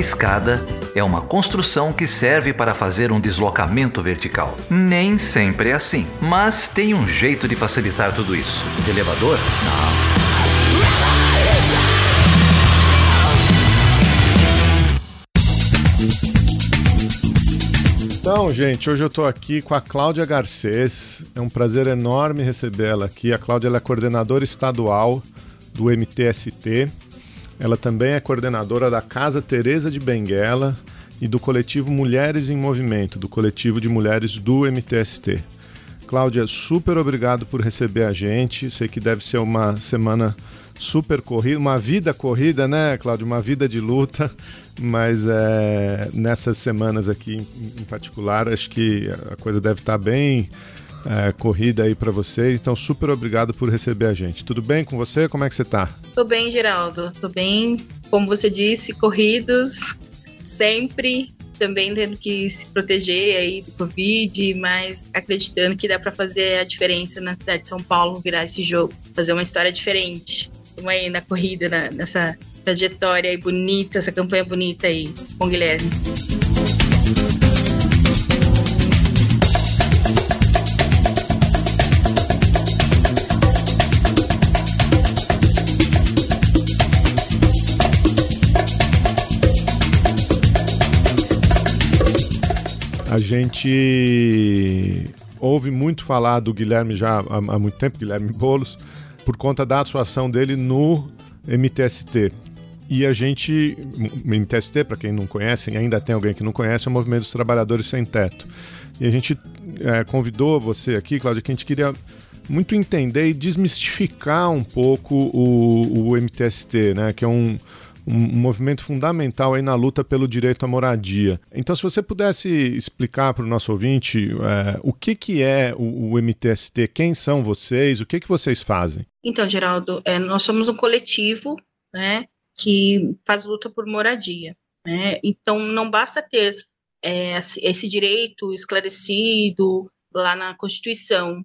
escada é uma construção que serve para fazer um deslocamento vertical. Nem sempre é assim, mas tem um jeito de facilitar tudo isso. Elevador? Não. Então, gente, hoje eu estou aqui com a Cláudia Garcês. É um prazer enorme recebê-la aqui. A Cláudia é coordenadora estadual do MTST. Ela também é coordenadora da Casa Teresa de Benguela e do coletivo Mulheres em Movimento, do coletivo de mulheres do MTST. Cláudia, super obrigado por receber a gente. Sei que deve ser uma semana super corrida, uma vida corrida, né, Cláudio? Uma vida de luta, mas é, nessas semanas aqui em, em, particular, acho que a coisa deve estar bem é, corrida aí para vocês. Então, super obrigado por receber a gente. Tudo bem com você? Como é que você está? Tô bem, Geraldo. Tô bem. Como você disse, corridos, sempre também tendo que se proteger aí do Covid, mas acreditando que dá para fazer a diferença na cidade de São Paulo, virar esse jogo, fazer uma história diferente estamos aí na corrida, na, nessa trajetória aí bonita, essa campanha bonita aí com o Guilherme. A gente ouve muito falar do Guilherme já há, há muito tempo, Guilherme Bolos por conta da atuação dele no MTST. E a gente, MTST, para quem não conhece, ainda tem alguém que não conhece, é o Movimento dos Trabalhadores Sem Teto. E a gente é, convidou você aqui, Cláudia, que a gente queria muito entender e desmistificar um pouco o, o MTST, né? Que é um, um, movimento fundamental aí na luta pelo direito à moradia. Então, se você pudesse explicar para o nosso ouvinte é, o que, que é o, o, MTST, quem são vocês, o que, que vocês fazem? Então, Geraldo, é, nós somos um coletivo né, que faz luta por moradia. Né? Então, não basta ter é, esse direito esclarecido lá na Constituição.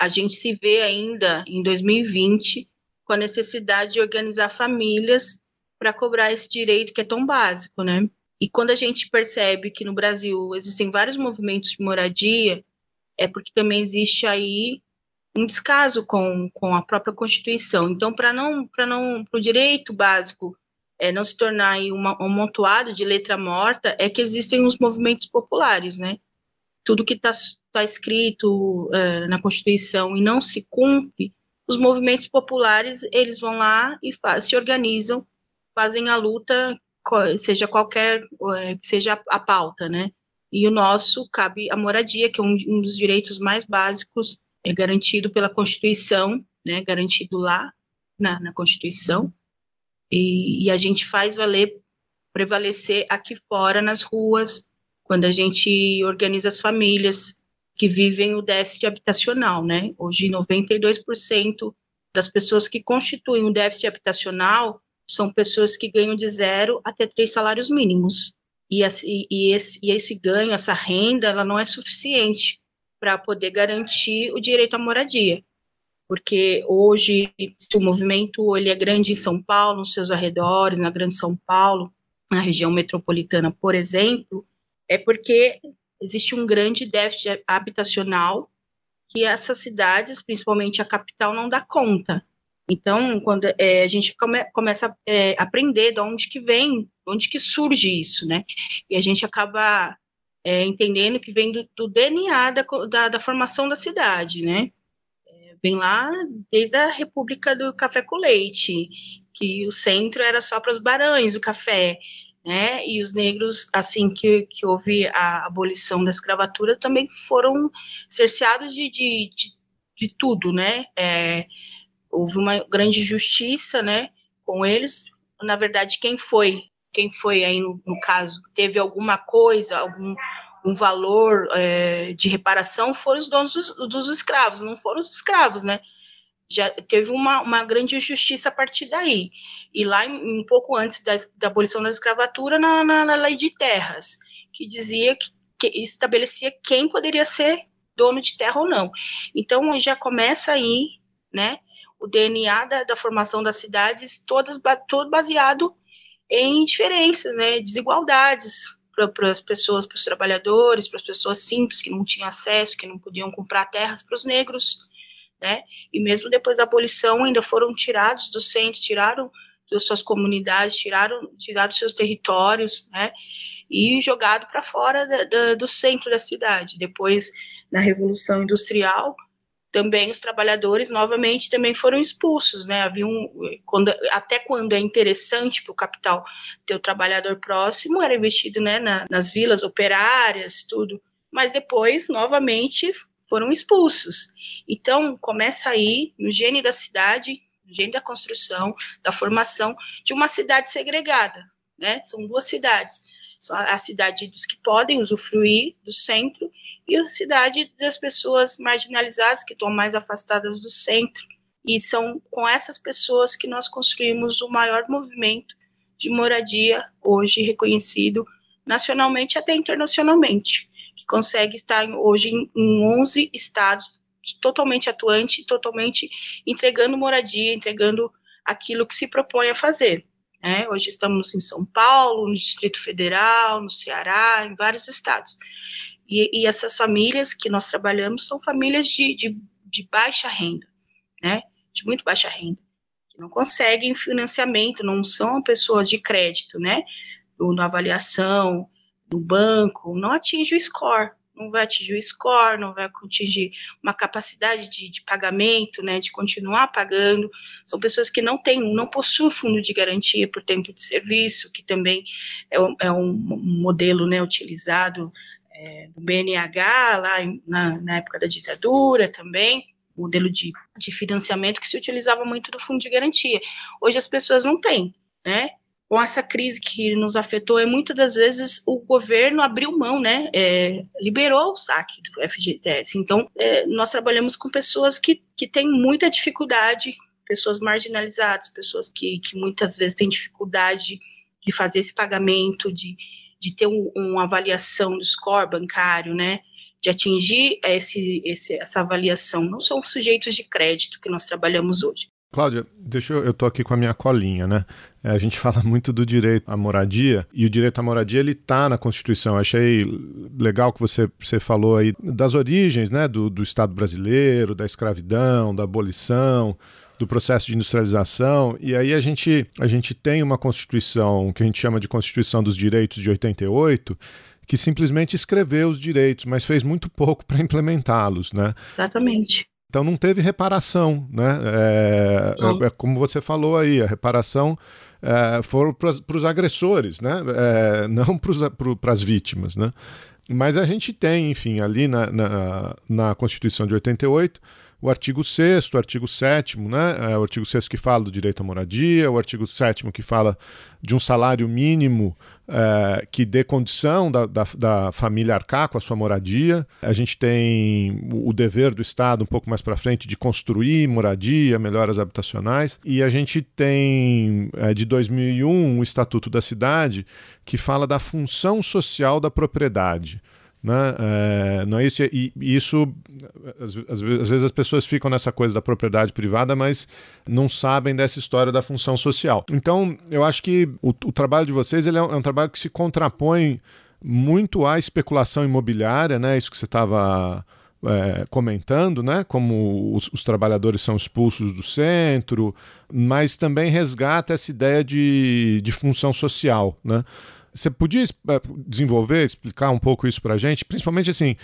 A gente se vê ainda em 2020 com a necessidade de organizar famílias para cobrar esse direito que é tão básico, né? E quando a gente percebe que no Brasil existem vários movimentos de moradia, é porque também existe aí um descaso com, com a própria Constituição. Então, para não para não o direito básico é, não se tornar aí uma, um montoado de letra morta, é que existem os movimentos populares, né? Tudo que está tá escrito é, na Constituição e não se cumpre, os movimentos populares eles vão lá e se organizam fazem a luta, seja qualquer, que seja a pauta, né? E o nosso cabe a moradia, que é um, um dos direitos mais básicos, é garantido pela Constituição, né? Garantido lá na, na Constituição. E, e a gente faz valer, prevalecer aqui fora, nas ruas, quando a gente organiza as famílias que vivem o déficit habitacional, né? Hoje, 92% das pessoas que constituem o déficit habitacional são pessoas que ganham de zero até três salários mínimos. E, e, esse, e esse ganho, essa renda, ela não é suficiente para poder garantir o direito à moradia. Porque hoje o movimento ele é grande em São Paulo, nos seus arredores, na Grande São Paulo, na região metropolitana, por exemplo, é porque existe um grande déficit habitacional que essas cidades, principalmente a capital, não dá conta. Então, quando é, a gente come, começa a é, aprender de onde que vem, de onde que surge isso, né? E a gente acaba é, entendendo que vem do, do DNA da, da, da, formação da cidade, né? É, vem lá desde a República do Café com Leite, que o centro era só para os barões do café, né? E os negros, assim que, que houve a abolição da escravatura, também foram cerceados de, de, de, de tudo, né? Houve uma grande justiça, né, com eles. Na verdade, quem foi, quem foi aí no, no caso, teve alguma coisa, algum um valor é, de reparação foram os donos dos, dos, escravos, não foram os escravos, né? Já teve uma, uma grande justiça a partir daí. E lá, um pouco antes da, da abolição da escravatura, na, na, na, lei de terras, que dizia que, que estabelecia quem poderia ser dono de terra ou não. Então, já começa aí, né? O DNA da, da formação das cidades, todas todo baseado em diferenças, né, desigualdades para as pessoas, para os trabalhadores, para as pessoas simples que não tinham acesso, que não podiam comprar terras, para os negros, né? E mesmo depois da abolição ainda foram tirados do centro, tiraram das suas comunidades, tiraram, tiraram seus territórios, né? E jogado para fora da, da, do centro da cidade. Depois, na Revolução Industrial, também os trabalhadores novamente também foram expulsos, né? Havia um, quando, até quando é interessante para o capital ter o trabalhador próximo, era investido né, na, nas vilas operárias, tudo, mas depois novamente foram expulsos. Então começa aí no gene da cidade, no gene da construção, da formação de uma cidade segregada, né? São duas cidades, a cidade dos que podem usufruir do centro e a cidade das pessoas marginalizadas, que estão mais afastadas do centro. E são com essas pessoas que nós construímos o maior movimento de moradia hoje reconhecido nacionalmente até internacionalmente, que consegue estar hoje em, em 11 estados totalmente atuante, totalmente entregando moradia, entregando aquilo que se propõe a fazer. É, hoje estamos em São Paulo, no Distrito Federal, no Ceará, em vários estados. E, e essas famílias que nós trabalhamos são famílias de, de, de baixa renda, né? De muito baixa renda, que não conseguem financiamento, não são pessoas de crédito, né? Na avaliação do banco, não atinge o score, não vai atingir o score, não vai atingir uma capacidade de, de, pagamento, né, de continuar pagando. São pessoas que não têm, não possuem fundo de garantia por tempo de serviço, que também é, um, é um modelo, né, utilizado é, do BNH, lá na, na, época da ditadura também, modelo de, de financiamento que se utilizava muito do fundo de garantia. Hoje as pessoas não têm, né? Com essa crise que nos afetou, é muitas das vezes o governo abriu mão, né? É, liberou o saque do FGTS. Então, é, nós trabalhamos com pessoas que, que têm muita dificuldade, pessoas marginalizadas, pessoas que, que muitas vezes têm dificuldade de fazer esse pagamento, de, de ter um, uma avaliação do score bancário, né? De atingir esse, esse, essa avaliação. Não são sujeitos de crédito que nós trabalhamos hoje. Cláudia, deixa eu, eu tô aqui com a minha colinha, né? É, a gente fala muito do direito à moradia e o direito à moradia ele tá na Constituição. Eu achei legal que você, você falou aí das origens, né, do, do Estado brasileiro, da escravidão, da abolição, do processo de industrialização. E aí a gente, a gente tem uma Constituição que a gente chama de Constituição dos Direitos de 88, que simplesmente escreveu os direitos, mas fez muito pouco para implementá-los, né? Exatamente. Então não teve reparação, né? É, é, é como você falou aí, a reparação é, foram para os agressores, né? É, não para as vítimas, né? Mas a gente tem, enfim, ali na, na, na Constituição de 88 o artigo 6 o artigo 7 né? É, o artigo 6 que fala do direito à moradia, o artigo 7 que fala de um salário mínimo é, que dê condição da, da, da, família arcar com a sua moradia. A gente tem o dever do Estado, um pouco mais para frente, de construir moradia, melhoras habitacionais. E a gente tem, é, de 2001, o Estatuto da Cidade, que fala da função social da propriedade. Né? É, não é isso, e, isso às, às, vezes as pessoas ficam nessa coisa da propriedade privada, mas não sabem dessa história da função social. Então, eu acho que o, o trabalho de vocês ele é, um, é um trabalho que se contrapõe muito à especulação imobiliária, né? Isso que você estava é, comentando, né? Como os, os, trabalhadores são expulsos do centro, mas também resgata essa ideia de, de função social, né? Você podia é, desenvolver, explicar um pouco isso para a gente? Principalmente assim,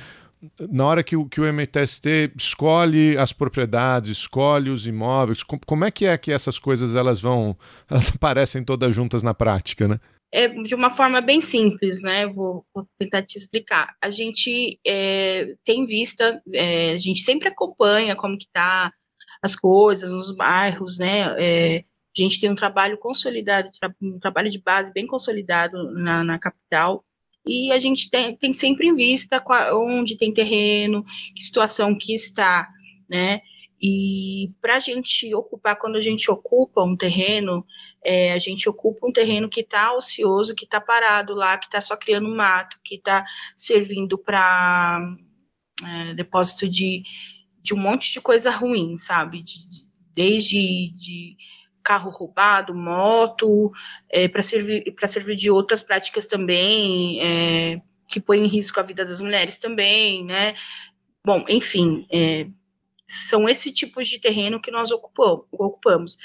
na hora que o, que o MTST escolhe as propriedades, escolhe os imóveis, como é que é que essas coisas elas vão, elas aparecem todas juntas na prática, né? É de uma forma bem simples, né? Vou, vou tentar te explicar. A gente é, tem vista, é, a gente sempre acompanha como que tá as coisas nos bairros, né? É, a gente tem um trabalho consolidado, um trabalho de base bem consolidado na, na capital, e a gente tem, tem sempre em vista onde tem terreno, que situação que está, né? E para a gente ocupar, quando a gente ocupa um terreno, é, a gente ocupa um terreno que está ocioso, que está parado lá, que está só criando mato, que está servindo para é, depósito de, de um monte de coisa ruim, sabe? De, desde de carro roubado, moto, é, para servir, servir de outras práticas também, é, que põem em risco a vida das mulheres também, né? Bom, enfim, é, são esse tipos de terreno que nós ocupamos.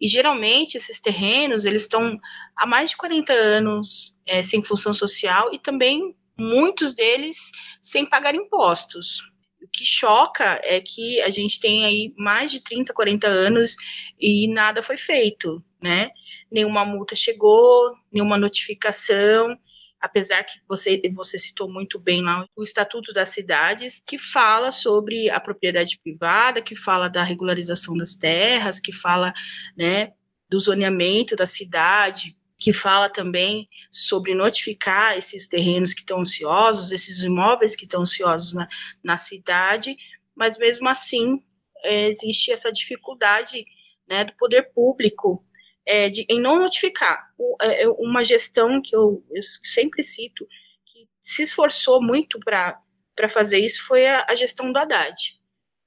E geralmente esses terrenos eles estão há mais de 40 anos é, sem função social e também muitos deles sem pagar impostos. Que choca é que a gente tem aí mais de 30, 40 anos e nada foi feito, né? Nenhuma multa chegou, nenhuma notificação, apesar que você, você citou muito bem lá o Estatuto das Cidades, que fala sobre a propriedade privada, que fala da regularização das terras, que fala né, do zoneamento da cidade, que fala também sobre notificar esses terrenos que estão ansiosos, esses imóveis que estão ansiosos na, na cidade, mas mesmo assim é, existe essa dificuldade né, do poder público é, de, em não notificar. O, é, é, uma gestão que eu, eu, sempre cito, que se esforçou muito para fazer isso, foi a, a, gestão do Haddad,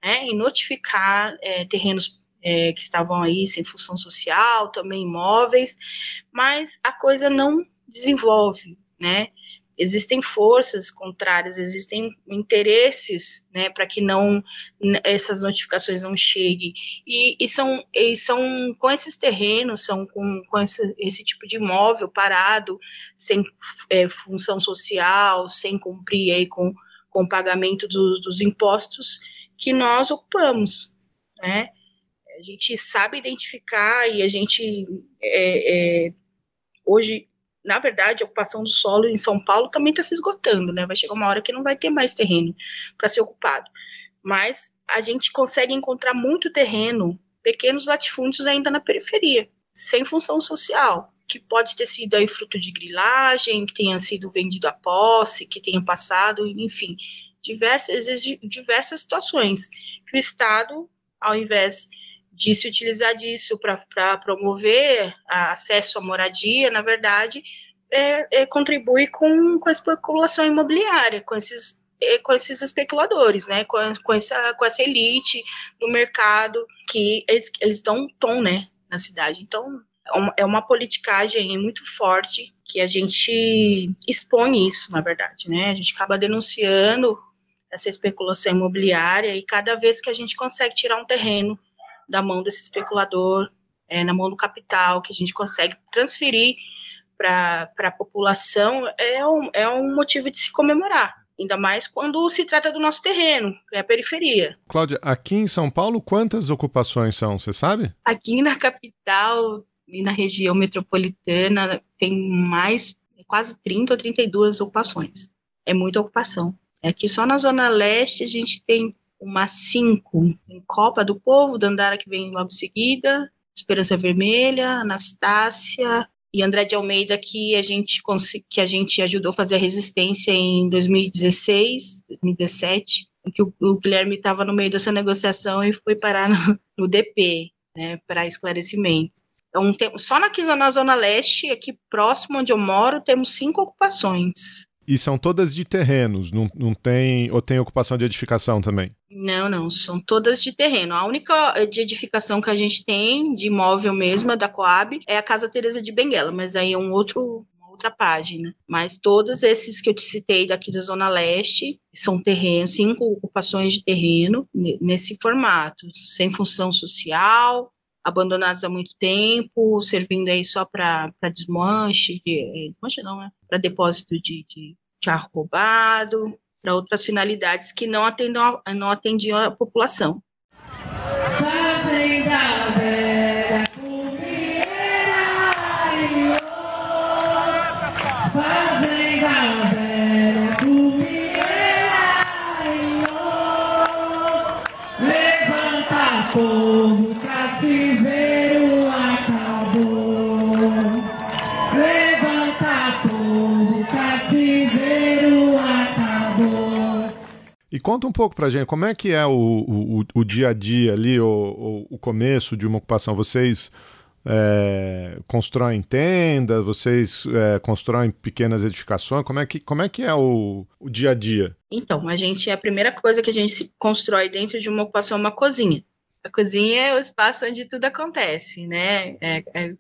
né, em notificar é, terrenos é, que estavam aí sem função social, também imóveis, mas a coisa não desenvolve, né? existem forças contrárias, existem interesses, né, para que não essas notificações não cheguem e, e, são e são com esses terrenos, são com, com esse, esse tipo de imóvel parado, sem é, função social, sem cumprir aí com com o pagamento do, dos impostos que nós ocupamos, né? A gente sabe identificar e a gente é, é, hoje na verdade, a ocupação do solo em São Paulo também está se esgotando, né? Vai chegar uma hora que não vai ter mais terreno para ser ocupado. Mas a gente consegue encontrar muito terreno, pequenos latifúndios ainda na periferia, sem função social, que pode ter sido aí fruto de grilagem, que tenha sido vendido a posse, que tenha passado, enfim, diversas, diversas situações que o Estado, ao invés de se utilizar disso para promover acesso à moradia, na verdade, é, é, contribui com, com a especulação imobiliária, com esses, é, com esses especuladores, né, com, com, essa, com essa elite do mercado que eles, eles dão um tom né, na cidade. Então, é uma, é politicagem muito forte que a gente expõe isso, na verdade, né? A gente acaba denunciando essa especulação imobiliária e cada vez que a gente consegue tirar um terreno da mão desse especulador, é, na mão do capital, que a gente consegue transferir para a população, é um, é um motivo de se comemorar. Ainda mais quando se trata do nosso terreno, que é a periferia. Cláudia, aqui em São Paulo, quantas ocupações são, você sabe? Aqui na capital e na região metropolitana tem mais, quase 30 ou 32 ocupações. É muita ocupação. Aqui só na Zona Leste a gente tem uma cinco em Copa do Povo, Dandara que vem logo em seguida, Esperança Vermelha, Anastácia e André de Almeida que a gente que a gente ajudou a fazer a resistência em 2016, 2017, em que o, o Guilherme estava no meio dessa negociação e foi parar no, no DP, né, para esclarecimento. Então, tem, só na, na Zona Leste, aqui próximo onde eu moro, temos cinco ocupações. E são todas de terrenos, não, não tem. Ou tem ocupação de edificação também? Não, não, são todas de terreno. A única de edificação que a gente tem, de imóvel mesmo, é da Coab, é a Casa Teresa de Benguela, mas aí é um outro, outra página. Mas todos esses que eu te citei daqui da Zona Leste são terrenos, cinco ocupações de terreno nesse formato, sem função social, abandonados há muito tempo, servindo aí só para desmanche, de, eh, desmanche não, né? Para depósito de, de carro roubado, para outras finalidades que não, atendam, não atendiam a população. E conta um pouco pra gente, como é que é o, o, o dia a dia ali, o, o, começo de uma ocupação? Vocês é, constroem tendas, vocês é, constroem pequenas edificações? Como é que, como é, que é o, o dia a dia? Então, a gente, a primeira coisa que a gente constrói dentro de uma ocupação é uma cozinha. A cozinha é o espaço onde tudo acontece, né? É, é,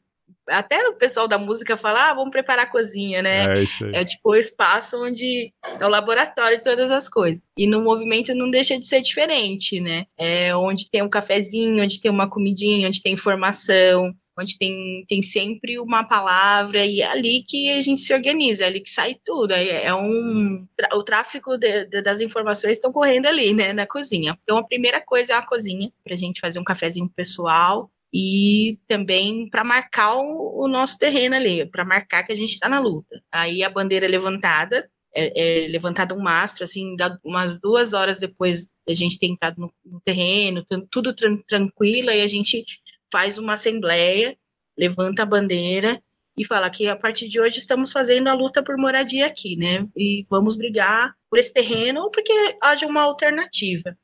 até o pessoal da música fala, ah, vamos preparar a cozinha, né? É isso aí. É tipo o espaço onde é o laboratório de todas as coisas. E no movimento não deixa de ser diferente, né? É onde tem um cafezinho, onde tem uma comidinha, onde tem informação, onde tem, tem sempre uma palavra e é ali que a gente se organiza, é ali que sai tudo. É, é um o tráfico de, de, das informações estão correndo ali, né, na cozinha. Então a primeira coisa é a cozinha para a gente fazer um cafezinho pessoal e também para marcar o, o, nosso terreno ali, para marcar que a gente está na luta. Aí a bandeira é levantada, é, é um mastro, assim, umas duas horas depois da gente ter entrado no, no terreno, tudo tran tranquilo, e a gente faz uma assembleia, levanta a bandeira e fala que a partir de hoje estamos fazendo a luta por moradia aqui, né? E vamos brigar por esse terreno ou porque haja uma alternativa.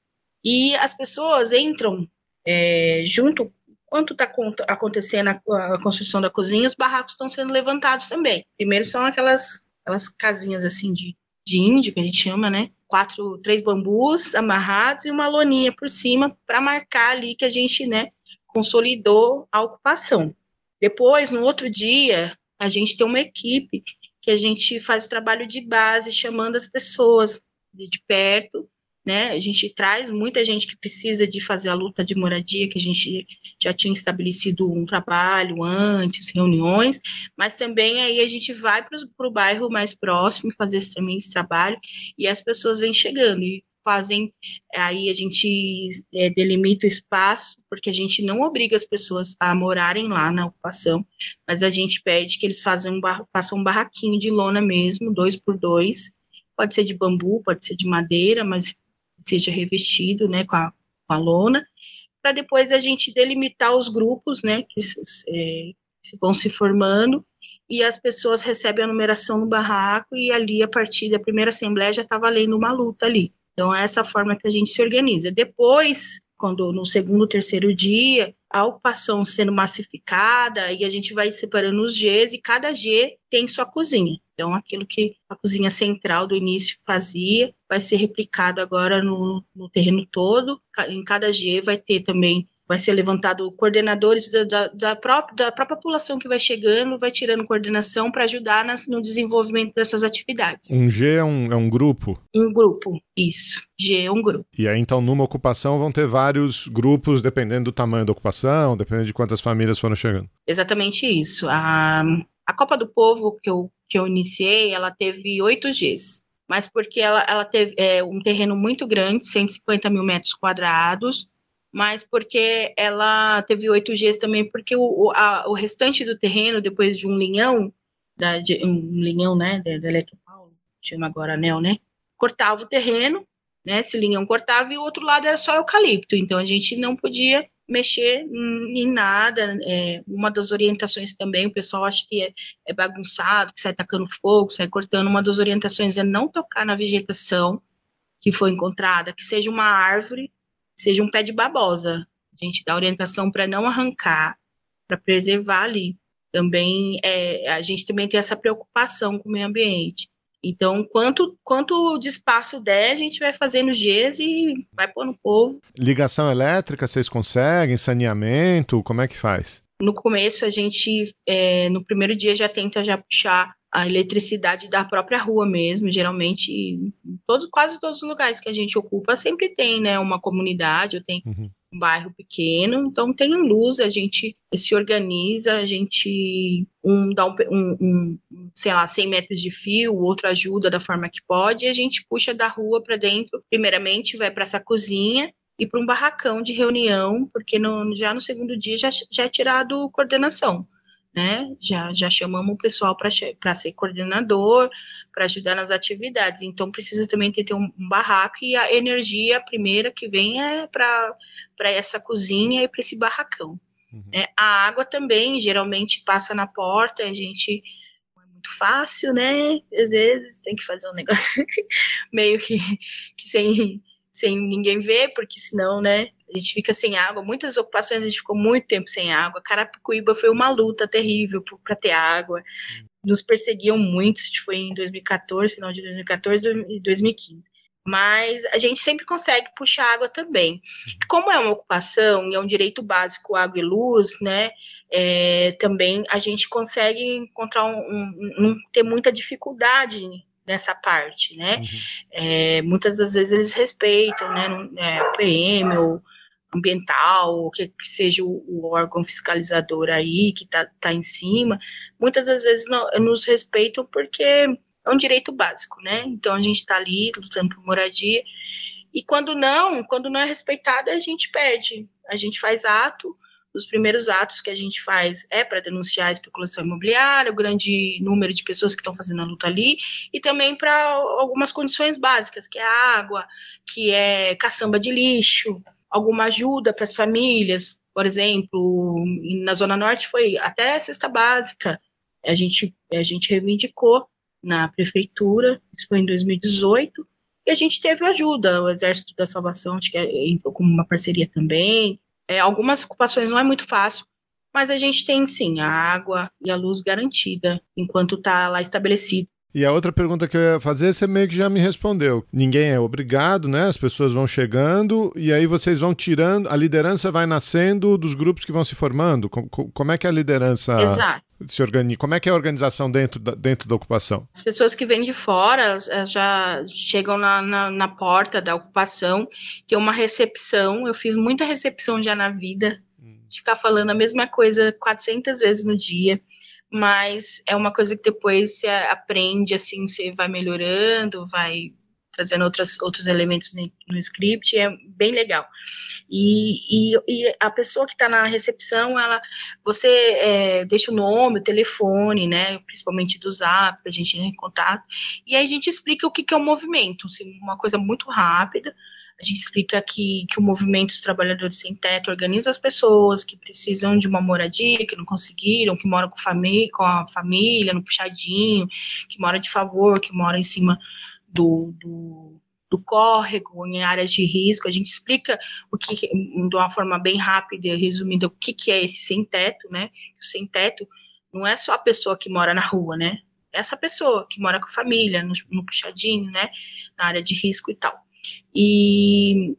E as pessoas entram é, junto, quanto está acontecendo a, a, construção da cozinha, os barracos estão sendo levantados também. Primeiro são aquelas, aquelas casinhas assim de, de índio, que a gente chama, né? Quatro, três bambus amarrados e uma loninha por cima para marcar ali que a gente, né, consolidou a ocupação. Depois, no outro dia, a gente tem uma equipe que a gente faz o trabalho de base, chamando as pessoas de, de perto, né? A gente traz muita gente que precisa de fazer a luta de moradia, que a gente já tinha estabelecido um trabalho antes, reuniões, mas também aí a gente vai para o bairro mais próximo fazer também esse trabalho e as pessoas vêm chegando. E fazem, aí a gente é, delimita o espaço, porque a gente não obriga as pessoas a morarem lá na ocupação, mas a gente pede que eles façam um, bar, façam um barraquinho de lona mesmo, dois por dois, pode ser de bambu, pode ser de madeira, mas seja revestido, né, com a, com a lona, para depois a gente delimitar os grupos, né, que é, vão se formando, e as pessoas recebem a numeração no barraco, e ali, a partir da primeira assembleia, já está valendo uma luta ali. Então, é essa forma que a gente se organiza. Depois, quando no segundo, terceiro dia, a ocupação sendo massificada, e a gente vai separando os Gs, e cada G tem sua cozinha. Então, aquilo que a cozinha central do início fazia, vai ser replicado agora no, no terreno todo. Em cada G vai ter também vai ser levantado coordenadores da, da, da, própria, da própria população que vai chegando, vai tirando coordenação para ajudar nas, no desenvolvimento dessas atividades. Um G é um, é um grupo? Um grupo, isso. G é um grupo. E aí, então, numa ocupação vão ter vários grupos, dependendo do tamanho da ocupação, dependendo de quantas famílias foram chegando. Exatamente isso. A, a Copa do Povo que eu, que eu iniciei, ela teve oito Gs mas porque ela, ela teve é, um terreno muito grande, 150 mil metros quadrados, mas porque ela teve oito Gs também, porque o, a, o restante do terreno, depois de um linhão, da, de, um linhão, né, da, da Eletropaulo, chama agora anel, né, cortava o terreno, né, esse linhão cortava e o outro lado era só eucalipto, então a gente não podia mexer em nada, é, uma das orientações também, o pessoal acha que é, é bagunçado, que sai tacando fogo, sai cortando, uma das orientações é não tocar na vegetação que foi encontrada, que seja uma árvore, seja um pé de babosa. A gente dá orientação para não arrancar, para preservar ali. Também é, a gente também tem essa preocupação com o meio ambiente. Então, quanto, quanto de espaço der, a gente vai fazendo Gs e vai pôr no povo. Ligação elétrica, vocês conseguem? Saneamento? Como é que faz? No começo, a gente, é, no primeiro dia, já tenta já puxar a eletricidade da própria rua mesmo, geralmente todos, quase todos os lugares que a gente ocupa sempre tem, né, uma comunidade, ou tem uhum. Um bairro pequeno, então tem luz, a gente se organiza, a gente um dá um, um, um, sei lá, 100 metros de fio, o outro ajuda da forma que pode, e a gente puxa da rua para dentro, primeiramente vai para essa cozinha, e para um barracão de reunião, porque no, já no segundo dia já, já é tirado coordenação né? Já, já chamamos o pessoal para ser coordenador, para ajudar nas atividades. Então, precisa também ter, ter um, barraco e a energia primeira que vem é para essa cozinha e para esse barracão. Uhum. É, a água também geralmente passa na porta, a gente não é muito fácil, né? Às vezes tem que fazer um negócio meio que, que sem, sem ninguém ver, porque senão, né? a gente fica sem água. Muitas ocupações a gente ficou muito tempo sem água. Carapicuíba foi uma luta terrível para ter água. Nos perseguiam muito, isso foi em 2014, final de 2014 e 2015. mas a gente sempre consegue puxar água também. Como é uma ocupação e é um direito básico, água e luz, né? É, também a gente consegue encontrar um, um, não ter muita dificuldade nessa parte, né? Uhum. É, muitas das vezes eles respeitam, né? É, o PM ou ambiental, ou que, que seja o, o, órgão fiscalizador aí que está tá em cima, muitas das vezes não, nos respeitam porque é um direito básico, né? Então a gente está ali lutando por moradia. E quando não, quando não é respeitado, a gente pede, a gente faz ato. Os primeiros atos que a gente faz é para denunciar a especulação imobiliária, o grande número de pessoas que estão fazendo a luta ali, e também para algumas condições básicas, que é água, que é caçamba de lixo, alguma ajuda para as famílias, por exemplo, na Zona Norte foi até cesta básica, a gente, a gente reivindicou na prefeitura, isso foi em 2018, e a gente teve ajuda, o Exército da Salvação, acho que é, entrou como uma parceria também. É, algumas ocupações não é muito fácil, mas a gente tem sim a água e a luz garantida enquanto está lá estabelecido. E a outra pergunta que eu ia fazer, você meio que já me respondeu. Ninguém é obrigado, né? As pessoas vão chegando e aí vocês vão tirando, a liderança vai nascendo dos grupos que vão se formando. Como é que a liderança Exato. se organiza? Como é que é a organização dentro da, dentro da ocupação? As pessoas que vêm de fora já chegam na, na, na porta da ocupação, tem uma recepção. Eu fiz muita recepção já na vida, de ficar falando a mesma coisa 400 vezes no dia mas é uma coisa que depois você aprende, assim, você vai melhorando, vai trazendo outras, outros elementos no, script, é bem legal. E, e, e a pessoa que está na recepção, ela, você é, deixa o nome, o telefone, né, principalmente do Zap, a gente ir em contato, e aí a gente explica o que, que é o movimento, assim, uma coisa muito rápida, a gente explica que, que o movimento dos trabalhadores sem teto organiza as pessoas que precisam de uma moradia, que não conseguiram, que moram com, com a família, no puxadinho, que mora de favor, que mora em cima do, do, do córrego, em áreas de risco. A gente explica o que, de uma forma bem rápida e resumida, o que, que é esse sem teto, né? O sem teto não é só a pessoa que mora na rua, né? Essa pessoa que mora com a família, no, no puxadinho, né? Na área de risco e tal. E,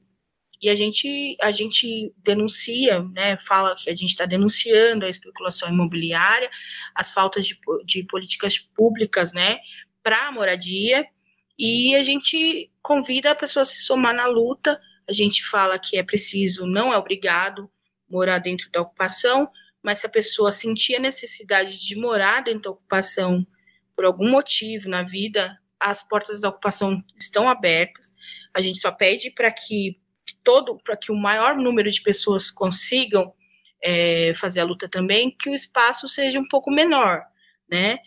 e a gente a gente denuncia, né, fala que a gente está denunciando a especulação imobiliária, as faltas de, de políticas públicas, né, para a moradia, e a gente convida a pessoa a se somar na luta. A gente fala que é preciso, não é obrigado morar dentro da ocupação, mas se a pessoa sentir a necessidade de morar dentro da ocupação por algum motivo na vida, as portas da ocupação estão abertas. A gente só pede para que todo, para que o maior número de pessoas consigam é, fazer a luta também, que o espaço seja um pouco menor, né?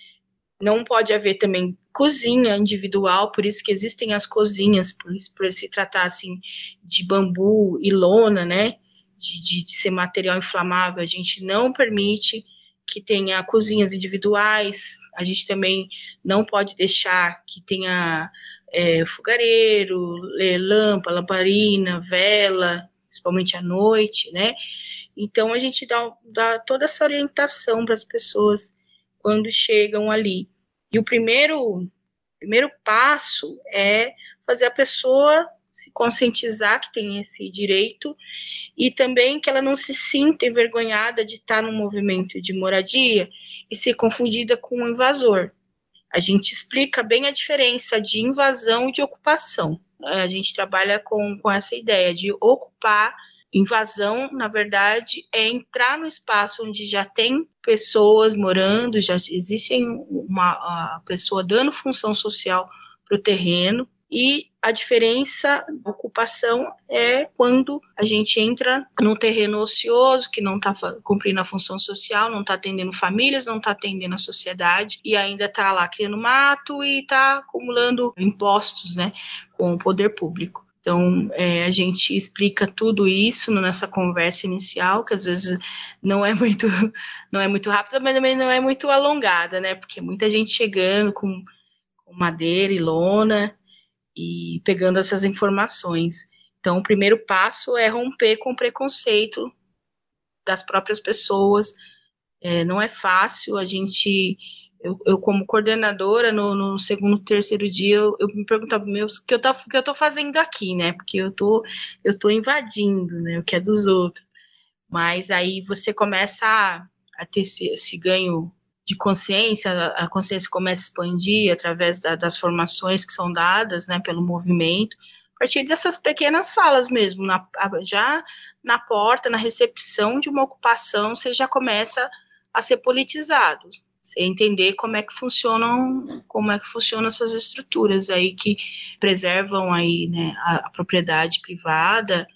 Não pode haver também cozinha individual, por isso que existem as cozinhas, por, por se tratar assim de bambu e lona, né? De, de, de ser material inflamável, a gente não permite que tenha cozinhas individuais, a gente também não pode deixar que tenha é, fogareiro, lâmpada, lamparina, vela, principalmente à noite, né? Então a gente dá, dá toda essa orientação para as pessoas quando chegam ali. E o primeiro, primeiro passo é fazer a pessoa se conscientizar que tem esse direito e também que ela não se sinta envergonhada de estar no movimento de moradia e ser confundida com um invasor. A gente explica bem a diferença de invasão e de ocupação. A gente trabalha com, com essa ideia de ocupar. Invasão, na verdade, é entrar no espaço onde já tem pessoas morando, já existe uma pessoa dando função social para o terreno, e a diferença da ocupação é quando a gente entra num terreno ocioso que não está cumprindo a função social, não está atendendo famílias, não está atendendo a sociedade e ainda está lá criando mato e está acumulando impostos, né, com o poder público. Então, é, a gente explica tudo isso nessa conversa inicial, que às vezes não é muito, não é muito rápida, mas também não é muito alongada, né? Porque muita gente chegando com, com madeira e lona, e pegando essas informações. Então, o primeiro passo é romper com o preconceito das próprias pessoas. É, não é fácil, a gente Eu, eu como coordenadora, no, no, segundo, terceiro dia, eu, eu me perguntava, meu, o que eu, o que eu tô fazendo aqui, né? Porque eu tô, eu tô invadindo, né? O que é dos outros. Mas aí você começa a, a ter esse, esse ganho de consciência, a consciência começa a expandir através da, das formações que são dadas né, pelo movimento, a partir dessas pequenas falas mesmo, na, já na porta, na recepção de uma ocupação, você já começa a ser politizado, você entender como é que funcionam, como é que funcionam essas estruturas aí que preservam aí, né, a, a propriedade privada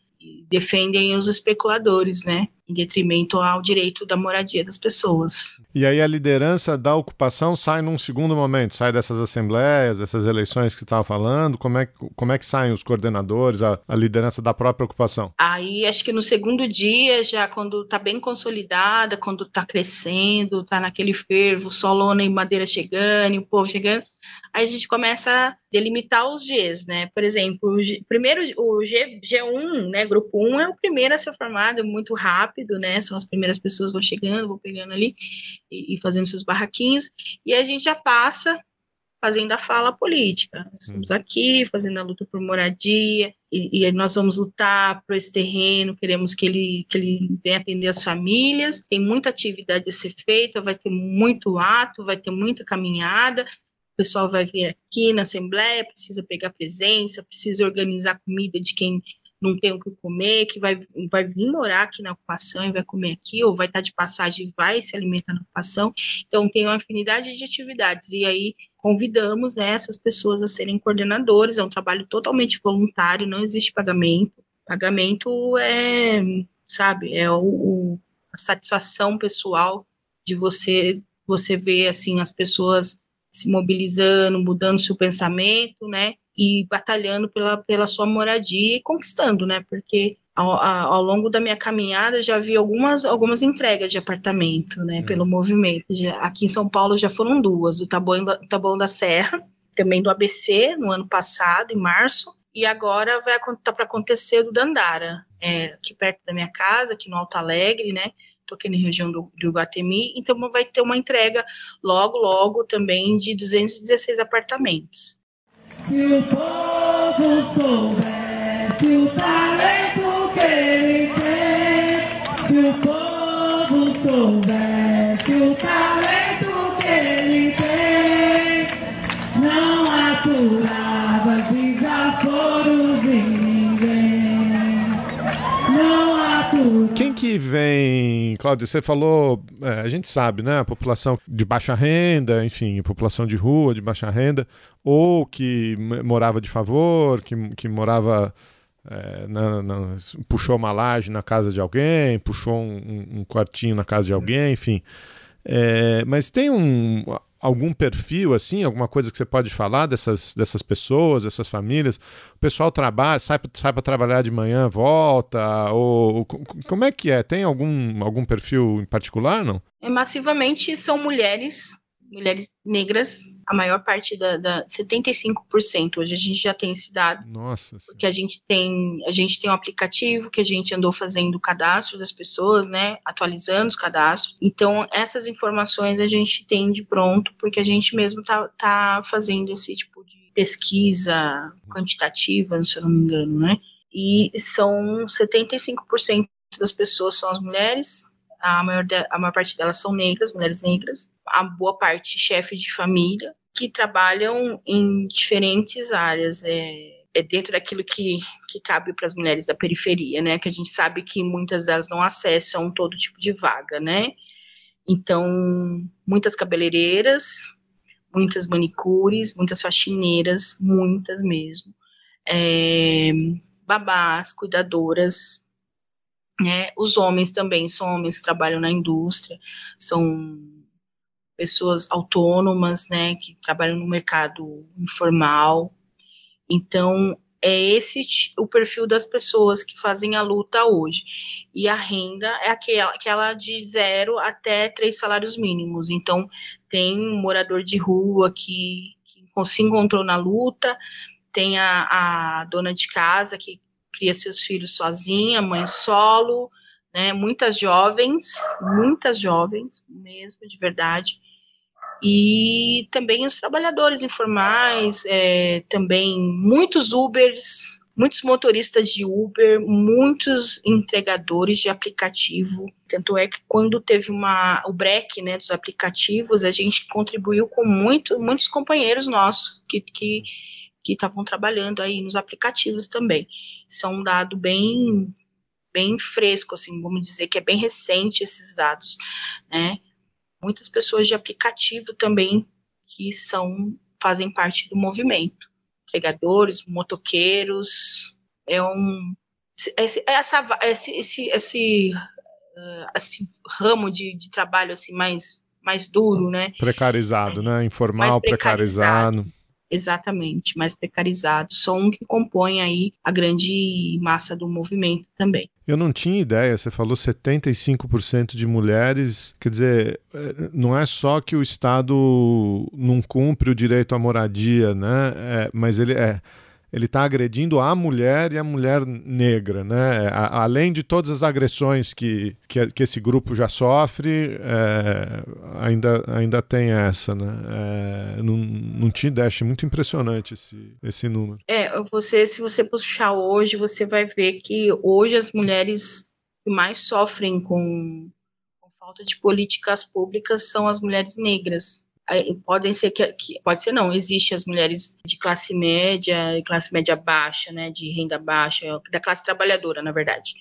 defendem os especuladores, né? em detrimento ao direito da moradia das pessoas. E aí a liderança da ocupação sai num segundo momento, sai dessas assembleias, dessas eleições que estava falando, como é, como é que saem os coordenadores, a, a, liderança da própria ocupação? Aí acho que no segundo dia, já quando está bem consolidada, quando está crescendo, está naquele fervo, solona e madeira chegando, o povo chegando, aí a gente começa a delimitar os Gs, né? Por exemplo, o G, primeiro o G, G1, né, grupo 1 é o primeiro a ser formado, muito rápido, né? São as primeiras pessoas que vão chegando, vão pegando ali e, e fazendo seus barraquinhos, e a gente já passa fazendo a fala política. estamos hum. aqui fazendo a luta por moradia e, e, nós vamos lutar por esse terreno, queremos que ele, que ele venha atender as famílias. Tem muita atividade a ser feita, vai ter muito ato, vai ter muita caminhada pessoal vai vir aqui na Assembleia, precisa pegar presença, precisa organizar comida de quem não tem o que comer, que vai, vai vir morar aqui na ocupação e vai comer aqui, ou vai estar de passagem e vai se alimentar na ocupação. Então, tem uma afinidade de atividades. E aí, convidamos né, essas pessoas a serem coordenadores. É um trabalho totalmente voluntário, não existe pagamento. Pagamento é, sabe, é o, o a satisfação pessoal de você você ver assim as pessoas se mobilizando, mudando seu pensamento, né? E batalhando pela, pela sua moradia e conquistando, né? Porque ao, ao longo da minha caminhada já vi algumas, algumas entregas de apartamento, né? Hum. Pelo movimento. Já, aqui em São Paulo já foram duas: o Taboão, Taboão da Serra, também do ABC, no ano passado, em março, e agora vai tá para acontecer do Dandara, é, aqui perto da minha casa, aqui no Alto Alegre, né? Estou aqui na região do, do Guatemi, então vai ter uma entrega logo, logo também de 216 apartamentos. Se o povo soubesse o talento que ele tem, se o povo soubesse o talento Quem que vem Cláudio, você falou, é, a gente sabe, né? A população de baixa renda, enfim, população de rua, de baixa renda, ou que morava de favor, que, que morava. É, na, na, puxou uma laje na casa de alguém, puxou um, um quartinho na casa de alguém, enfim. É, mas tem um, algum perfil assim, alguma coisa que você pode falar dessas, dessas pessoas, dessas famílias? O pessoal trabalha, sai, sai para trabalhar de manhã, volta, ou, ou, como é que é? Tem algum, algum perfil em particular, não? É, massivamente são mulheres, mulheres negras a maior parte da, da 75% hoje a gente já tem esse dado. Nossa. Porque a gente tem a gente tem um aplicativo que a gente andou fazendo o cadastro das pessoas, né, atualizando os cadastros. Então essas informações a gente tem de pronto porque a gente mesmo tá, tá fazendo esse tipo de pesquisa quantitativa, se eu não me engano, né? E são 75% das pessoas são as mulheres, a maior, de, a maior parte delas são negras, mulheres negras, a boa parte chefe de família, que trabalham em diferentes áreas. É, é dentro daquilo que, que cabe para as mulheres da periferia, né? Que a gente sabe que muitas delas não acessam todo tipo de vaga, né? Então, muitas cabeleireiras, muitas manicures, muitas faxineiras, muitas mesmo. É, babás, cuidadoras, né? Os homens também são homens que trabalham na indústria, são pessoas autônomas, né, que trabalham no mercado informal. Então, é esse o perfil das pessoas que fazem a luta hoje. E a renda é aquela, aquela de zero até três salários mínimos. Então, tem um morador de rua que, que se encontrou na luta, tem a, a dona de casa que cria seus filhos sozinha, mãe solo, né, muitas jovens, muitas jovens mesmo, de verdade, E também os trabalhadores informais, é, também muitos Ubers, muitos motoristas de Uber, muitos entregadores de aplicativo. Tanto é que quando teve uma, o break né, dos aplicativos, a gente contribuiu com muito, muitos companheiros nossos que, que que estavam trabalhando aí nos aplicativos também. Isso é um dado bem bem fresco, assim, vamos dizer que é bem recente esses dados, né? Muitas pessoas de aplicativo também que são fazem parte do movimento, pregadores, motoqueiros, é um esse, essa, esse, esse, esse, uh, esse ramo de, de trabalho assim mais mais duro, né? Precarizado, né? Informal, precarizado. precarizado. Exatamente, mais precarizados, são que compõem aí a grande massa do movimento também. Eu não tinha ideia, você falou 75% de mulheres, quer dizer, é, não é só que o Estado não cumpre o direito à moradia, né? É, mas ele é ele está agredindo a mulher e a mulher negra, né? A, além de todas as agressões que, que, que esse grupo já sofre, é, ainda, ainda tem essa, né? É, não, não tinha ideia, achei muito impressionante esse, esse número. É, você, se você puxar hoje, você vai ver que hoje as mulheres que mais sofrem com, com falta de políticas públicas são as mulheres negras podem ser que, que, pode ser não, existe as mulheres de classe média e classe média baixa, né, de renda baixa, da classe trabalhadora, na verdade,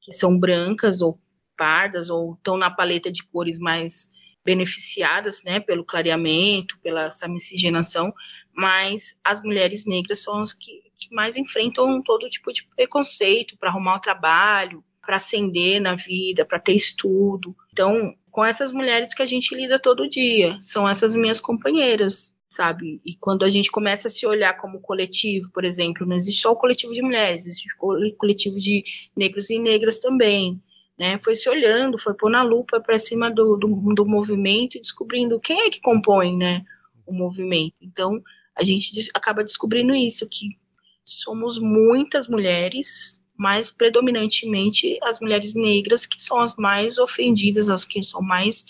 que são brancas ou pardas ou estão na paleta de cores mais beneficiadas, né, pelo clareamento, pela essa miscigenação, mas as mulheres negras são as que, que mais enfrentam todo tipo de preconceito para arrumar o trabalho, para ascender na vida, para ter estudo. Então, com essas mulheres que a gente lida todo dia, são essas minhas companheiras, sabe? E quando a gente começa a se olhar como coletivo, por exemplo, não existe só o coletivo de mulheres, existe o coletivo de negros e negras também. Né, foi se olhando, foi pôr na lupa para cima do, do, do, movimento e descobrindo quem é que compõe né, o movimento. Então, a gente acaba descobrindo isso, que somos muitas mulheres mas predominantemente as mulheres negras que são as mais ofendidas, as que são mais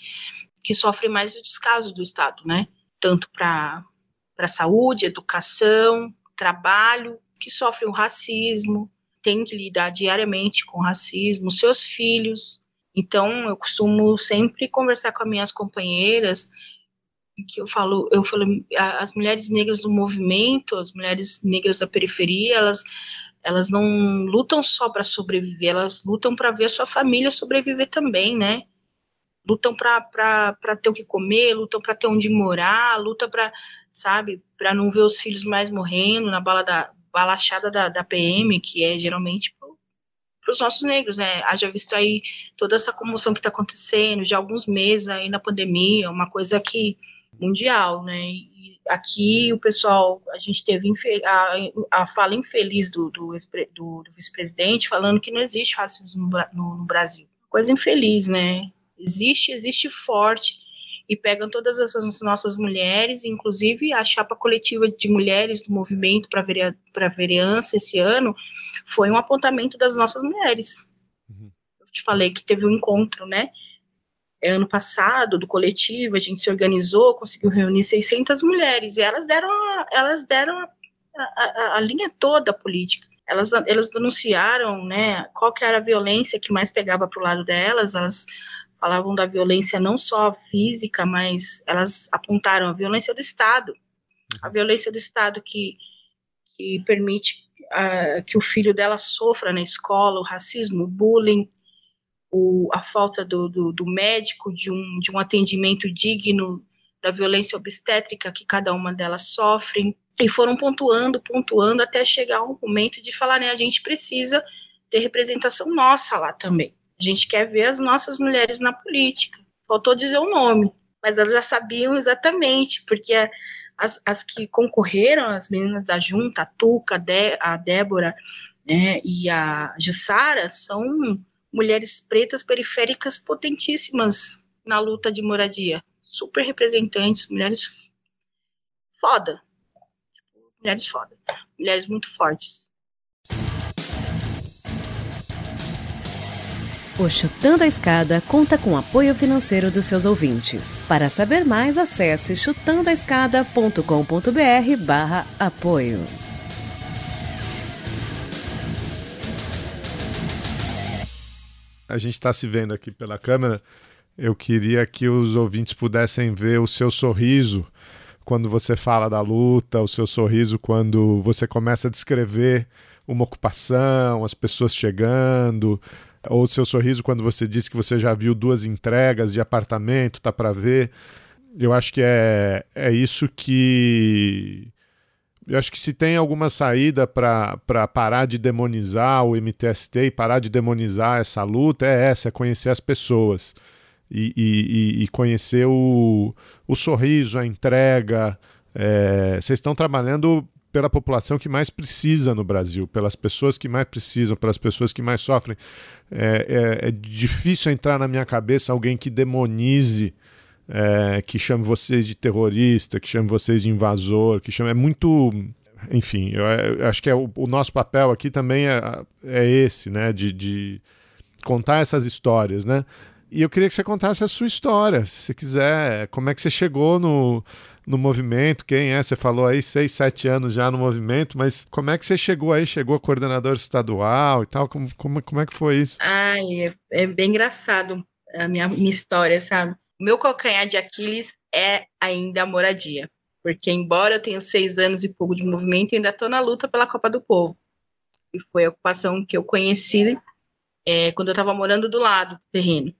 que sofrem mais o descaso do Estado, né? Tanto para para saúde, educação, trabalho, que sofrem o racismo, tem que lidar diariamente com racismo, seus filhos. Então, eu costumo sempre conversar com as minhas companheiras que eu falo, eu falo, as mulheres negras do movimento, as mulheres negras da periferia, elas elas não lutam só para sobreviver, elas lutam para ver a sua família sobreviver também, né? Lutam para ter o que comer, lutam para ter onde morar, lutam para, sabe, para não ver os filhos mais morrendo na bala da balachada da, da PM, que é geralmente para os nossos negros, né? Haja visto aí toda essa comoção que está acontecendo, já há alguns meses aí na pandemia, uma coisa que mundial, né? E aqui o pessoal, a gente teve a, a fala infeliz do, do, do, do vice-presidente falando que não existe racismo no, no, Brasil. Coisa infeliz, né? Existe, existe forte. E pegam todas essas nossas mulheres, inclusive a chapa coletiva de mulheres do movimento para verea, a vereança esse ano foi um apontamento das nossas mulheres. Uhum. Eu te falei que teve um encontro, né? É, ano passado, do coletivo, a gente se organizou, conseguiu reunir 600 mulheres, e elas deram, elas deram a, a, a linha toda política. Elas, elas denunciaram né, qual que era a violência que mais pegava para o lado delas, elas falavam da violência não só física, mas elas apontaram a violência do Estado, a violência do Estado que, que permite uh, que o filho dela sofra na escola, o racismo, o bullying, o, a falta do, do, do, médico, de um, de um atendimento digno da violência obstétrica que cada uma delas sofre, e foram pontuando, pontuando, até chegar um momento de falar, né, a gente precisa ter representação nossa lá também. A gente quer ver as nossas mulheres na política. Faltou dizer o nome, mas elas já sabiam exatamente, porque as, as que concorreram, as meninas da Junta, a Tuca, a Débora né, e a Jussara, são mulheres pretas periféricas potentíssimas na luta de moradia. Super representantes, mulheres foda. Mulheres foda. Mulheres muito fortes. O Chutando a Escada conta com apoio financeiro dos seus ouvintes. Para saber mais, acesse chutandoaescada.com.br barra apoio. A gente está se vendo aqui pela câmera. Eu queria que os ouvintes pudessem ver o seu sorriso quando você fala da luta, o seu sorriso quando você começa a descrever uma ocupação, as pessoas chegando, ou o seu sorriso quando você disse que você já viu duas entregas de apartamento, tá para ver. Eu acho que é, é isso que. Eu acho que se tem alguma saída para parar de demonizar o MTST e parar de demonizar essa luta, é essa: é conhecer as pessoas e, e, e conhecer o, o sorriso, a entrega. É, vocês estão trabalhando pela população que mais precisa no Brasil, pelas pessoas que mais precisam, pelas pessoas que mais sofrem. É, é, é difícil entrar na minha cabeça alguém que demonize, é, que chame vocês de terrorista, que chame vocês de invasor, que chame. É muito. Enfim, eu, eu acho que é o, o, nosso papel aqui também é, é esse, né? De, de contar essas histórias, né? E eu queria que você contasse a sua história, se você quiser, como é que você chegou no, no movimento, quem é? Você falou aí seis, sete anos já no movimento, mas como é que você chegou aí? Chegou a coordenador estadual e tal? Como, como, como é que foi isso? Ai, é, é bem engraçado a minha, minha história, sabe? Meu calcanhar de Aquiles é ainda a moradia. Porque, embora eu tenha seis anos e pouco de movimento, ainda estou na luta pela Copa do Povo. E foi a ocupação que eu conheci é, quando eu estava morando do lado do terreno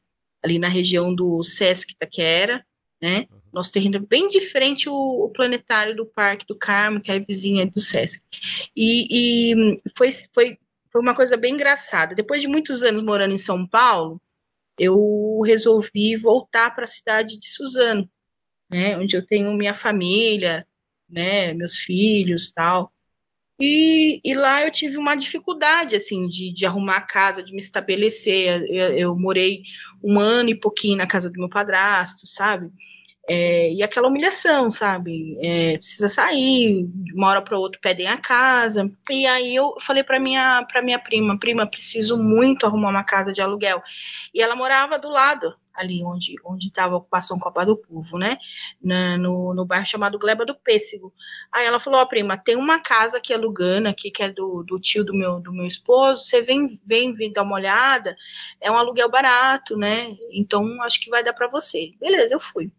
ali na região do Sesc Itaquera, né? Uhum. Nosso terreno é bem de frente o, o, planetário do Parque do Carmo, que é a vizinha do Sesc. E, e, foi, foi, foi uma coisa bem engraçada. Depois de muitos anos morando em São Paulo, eu resolvi voltar para a cidade de Suzano, né? Onde eu tenho minha família, né? Meus filhos, tal. E, e, lá eu tive uma dificuldade, assim, de, de arrumar a casa, de me estabelecer. Eu, eu, morei um ano e pouquinho na casa do meu padrasto, sabe? É, e aquela humilhação, sabe? É, precisa sair, de uma hora para outra pedem a casa. E aí eu falei para minha para minha prima, prima, preciso muito arrumar uma casa de aluguel. E ela morava do lado ali onde onde estava a ocupação Copa do Povo, né? Na, no, no bairro chamado Gleba do Pêssego. Aí ela falou, ó, oh, prima, tem uma casa aqui alugando aqui, que é do, do tio do meu, do meu esposo, você vem, vem, vem dar uma olhada, é um aluguel barato, né? Então, acho que vai dar para você. Beleza, eu fui.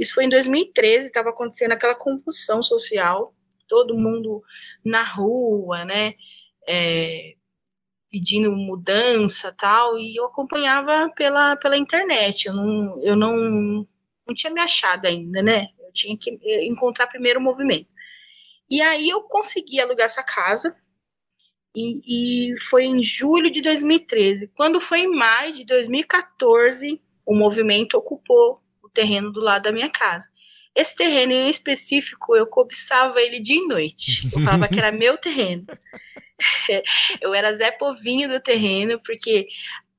Isso foi em 2013, estava acontecendo aquela convulsão social, todo mundo na rua, né? É, pedindo mudança tal, e eu acompanhava pela, pela internet, eu não, eu não, não tinha me achado ainda, né? Eu tinha que encontrar primeiro o movimento. E aí eu consegui alugar essa casa, e, e foi em julho de 2013. Quando foi em maio de 2014, o movimento ocupou terreno do lado da minha casa. Esse terreno em específico, eu cobiçava ele dia e noite. Eu falava que era meu terreno. eu era Zé Povinho do terreno, porque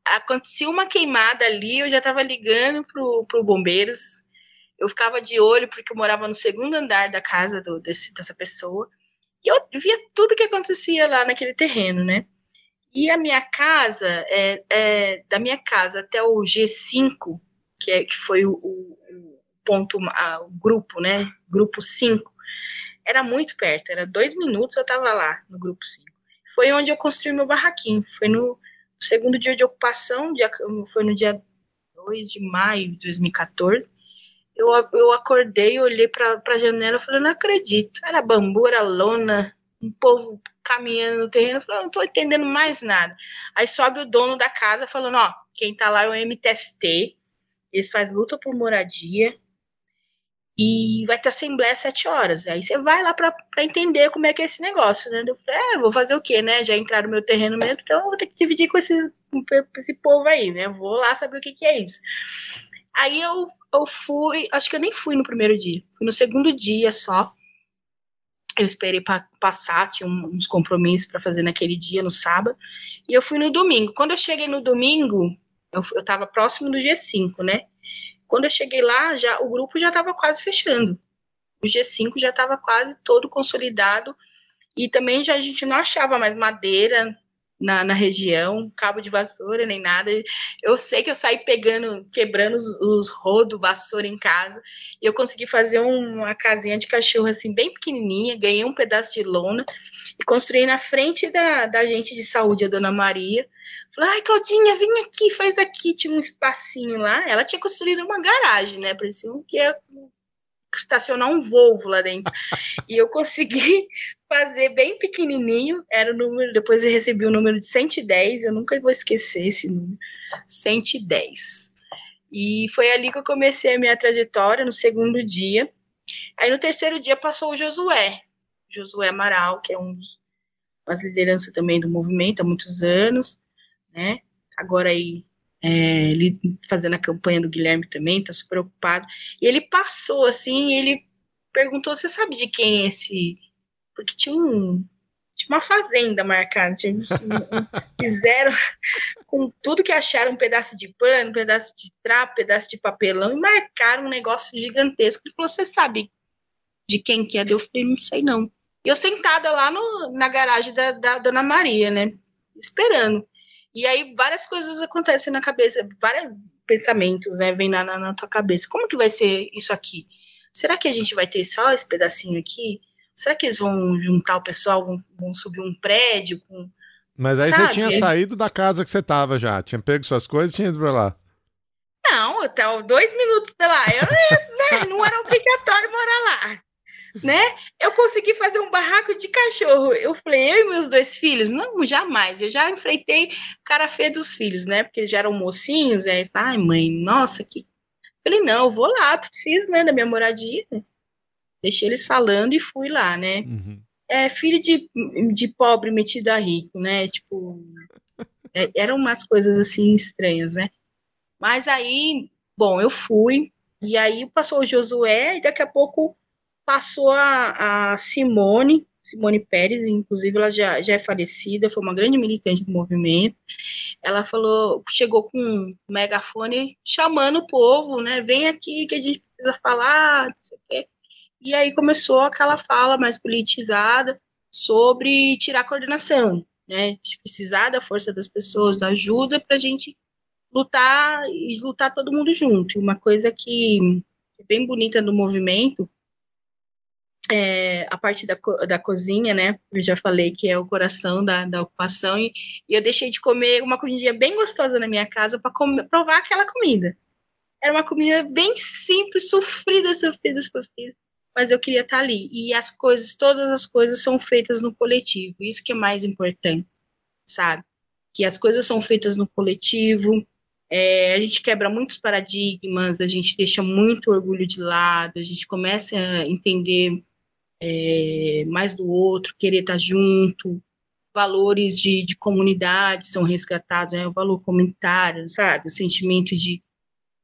acontecia uma queimada ali, eu já estava ligando pro, pro bombeiros. Eu ficava de olho porque eu morava no segundo andar da casa do, desse, dessa pessoa. E eu via tudo que acontecia lá naquele terreno, né? E a minha casa, é, é da minha casa até o G5, que, é, que foi o, o, ponto, a, o grupo, né? Grupo 5, era muito perto, era dois minutos eu estava lá no grupo 5 foi onde eu construí meu barraquinho. Foi no segundo dia de ocupação, dia, foi no dia 2 de maio de 2014. Eu, eu acordei, olhei para a janela e falei, não acredito. Era bambu, era lona, um povo caminhando no terreno. Eu não estou entendendo mais nada. Aí sobe o dono da casa falando, ó, quem está lá é o MTST, eles fazem luta por moradia, e vai ter assembleia às sete horas. Aí você vai lá para entender como é que é esse negócio, né? Eu falei, é, vou fazer o quê, né? Já entraram no meu terreno mesmo, então vou ter que dividir com esse, com esse povo aí, né? Vou lá saber o que, que é isso. Aí eu, eu fui, acho que eu nem fui no primeiro dia, fui no segundo dia só. Eu esperei para passar, tinha uns compromissos para fazer naquele dia, no sábado, e eu fui no domingo. Quando eu cheguei no domingo, eu, eu tava próximo do dia 5, né? Quando eu cheguei lá, já o grupo já estava quase fechando. O G5 já estava quase todo consolidado e também já a gente não achava mais madeira, na, na região, cabo de vassoura nem nada. Eu sei que eu saí pegando, quebrando os, os rodos, vassoura em casa. E eu consegui fazer uma casinha de cachorro assim, bem pequenininha. Ganhei um pedaço de lona e construí na frente da, da gente de saúde, a dona Maria. Falei, ai, Claudinha, vem aqui, faz aqui. Tinha um espacinho lá. Ela tinha construído uma garagem, né? Parecia que ia estacionar um Volvo lá dentro. e eu consegui fazer bem pequenininho, era o número, depois eu recebi o número de 110, eu nunca vou esquecer esse número, 110. E foi ali que eu comecei a minha trajetória, no segundo dia. Aí no terceiro dia passou o Josué, Josué Amaral, que é um das lideranças também do movimento há muitos anos, né? Agora aí é, ele fazendo a campanha do Guilherme também, tá super ocupado. E ele passou assim, ele perguntou: Você sabe de quem é esse porque tinha um tinha uma fazenda marcada, tinha, fizeram com tudo que acharam, um pedaço de pano, um pedaço de trapo, um pedaço de papelão, e marcaram um negócio gigantesco. Ele falou, você sabe de quem que é? Eu falei, não sei não. E eu sentada lá no, na garagem da, da Dona Maria, né, esperando. E aí várias coisas acontecem na cabeça, vários pensamentos, né, vem na, na, na tua cabeça. Como que vai ser isso aqui? Será que a gente vai ter só esse pedacinho aqui? Será que eles vão juntar o pessoal, vão, vão subir um prédio com. Mas aí Sabe? você tinha saído da casa que você tava já, tinha pego suas coisas e tinha ido pra lá. Não, até dois minutos de lá. Eu né, não era obrigatório morar lá. Né? Eu consegui fazer um barraco de cachorro. Eu falei, eu e meus dois filhos? Não, jamais. Eu já enfrentei cara feio dos filhos, né? Porque eles já eram mocinhos. Aí, ai, mãe, nossa, que. Eu falei, não, eu vou lá, preciso, né, da minha moradia. Deixei eles falando e fui lá, né? Uhum. É filho de, de pobre metido a rico, né? Tipo, é, eram umas coisas assim estranhas, né? Mas aí, bom, eu fui, e aí passou o Josué, e daqui a pouco passou a, a Simone, Simone Pérez, inclusive ela já, já é falecida, foi uma grande militante do movimento. Ela falou, chegou com um megafone chamando o povo, né? Vem aqui que a gente precisa falar, não sei o quê. E aí começou aquela fala mais politizada sobre tirar a coordenação, né? De precisar da força das pessoas, da ajuda para a gente lutar e lutar todo mundo junto. Uma coisa que é bem bonita do movimento é a parte da, da cozinha, né? Eu já falei que é o coração da, da ocupação, e, e eu deixei de comer uma comidinha bem gostosa na minha casa para provar aquela comida. Era uma comida bem simples, sofrida, sofrida, sofrida mas eu queria estar ali. E as coisas, todas as coisas são feitas no coletivo, isso que é mais importante, sabe? Que as coisas são feitas no coletivo, é, a gente quebra muitos paradigmas, a gente deixa muito orgulho de lado, a gente começa a entender é, mais do outro, querer estar junto, valores de, de comunidade são resgatados, né? o valor comunitário, sabe? O sentimento de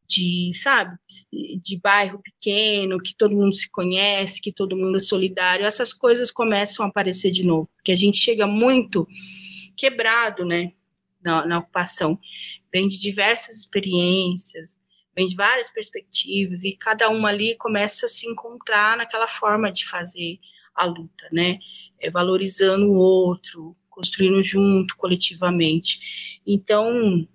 de, sabe, de bairro pequeno, que todo mundo se conhece, que todo mundo é solidário, essas coisas começam a aparecer de novo, porque a gente chega muito quebrado, né, na, na ocupação, vem de diversas experiências, vem de várias perspectivas, e cada uma ali começa a se encontrar naquela forma de fazer a luta, né, é, valorizando o outro, construindo junto, coletivamente. Então,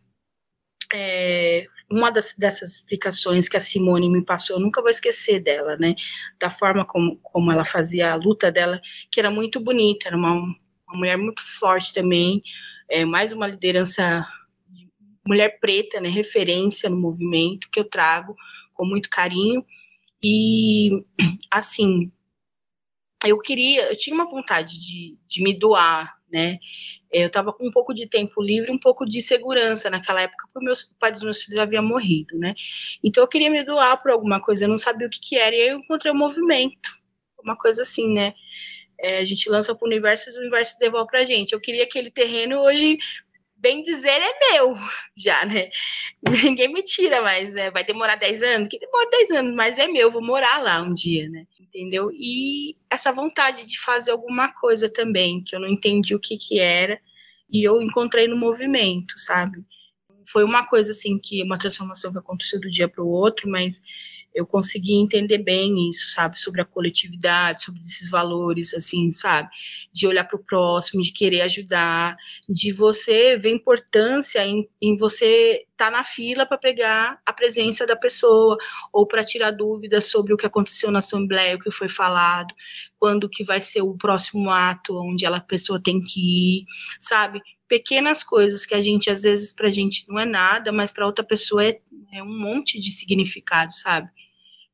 é, uma das, dessas explicações que a Simone me passou, eu nunca vou esquecer dela, né? Da forma como, como ela fazia a luta dela, que era muito bonita, era uma, uma mulher muito forte também, é, mais uma liderança mulher preta, né? Referência no movimento que eu trago com muito carinho. E, assim, eu queria, eu tinha uma vontade de, de me doar, né? Eu estava com um pouco de tempo livre, um pouco de segurança naquela época, porque meus, o pai dos meus filhos havia morrido, né? Então eu queria me doar por alguma coisa, eu não sabia o que, que era, e aí eu encontrei o um movimento, uma coisa assim, né? É, a gente lança para o universo e o universo devolve para a gente. Eu queria aquele terreno hoje, bem dizer, ele é meu já, né? Ninguém me tira mais, né? Vai demorar 10 anos? Que demora 10 anos, mas é meu, vou morar lá um dia, né? entendeu? E essa vontade de fazer alguma coisa também, que eu não entendi o que que era, e eu encontrei no movimento, sabe? Foi uma coisa assim que uma transformação que aconteceu do dia para o outro, mas eu consegui entender bem isso, sabe, sobre a coletividade, sobre esses valores, assim, sabe, de olhar para o próximo, de querer ajudar, de você ver importância em, em você estar tá na fila para pegar a presença da pessoa ou para tirar dúvidas sobre o que aconteceu na assembleia, o que foi falado, quando que vai ser o próximo ato onde ela, a pessoa tem que ir, sabe? Pequenas coisas que a gente, às vezes, para a gente não é nada, mas para outra pessoa é, é um monte de significado, sabe?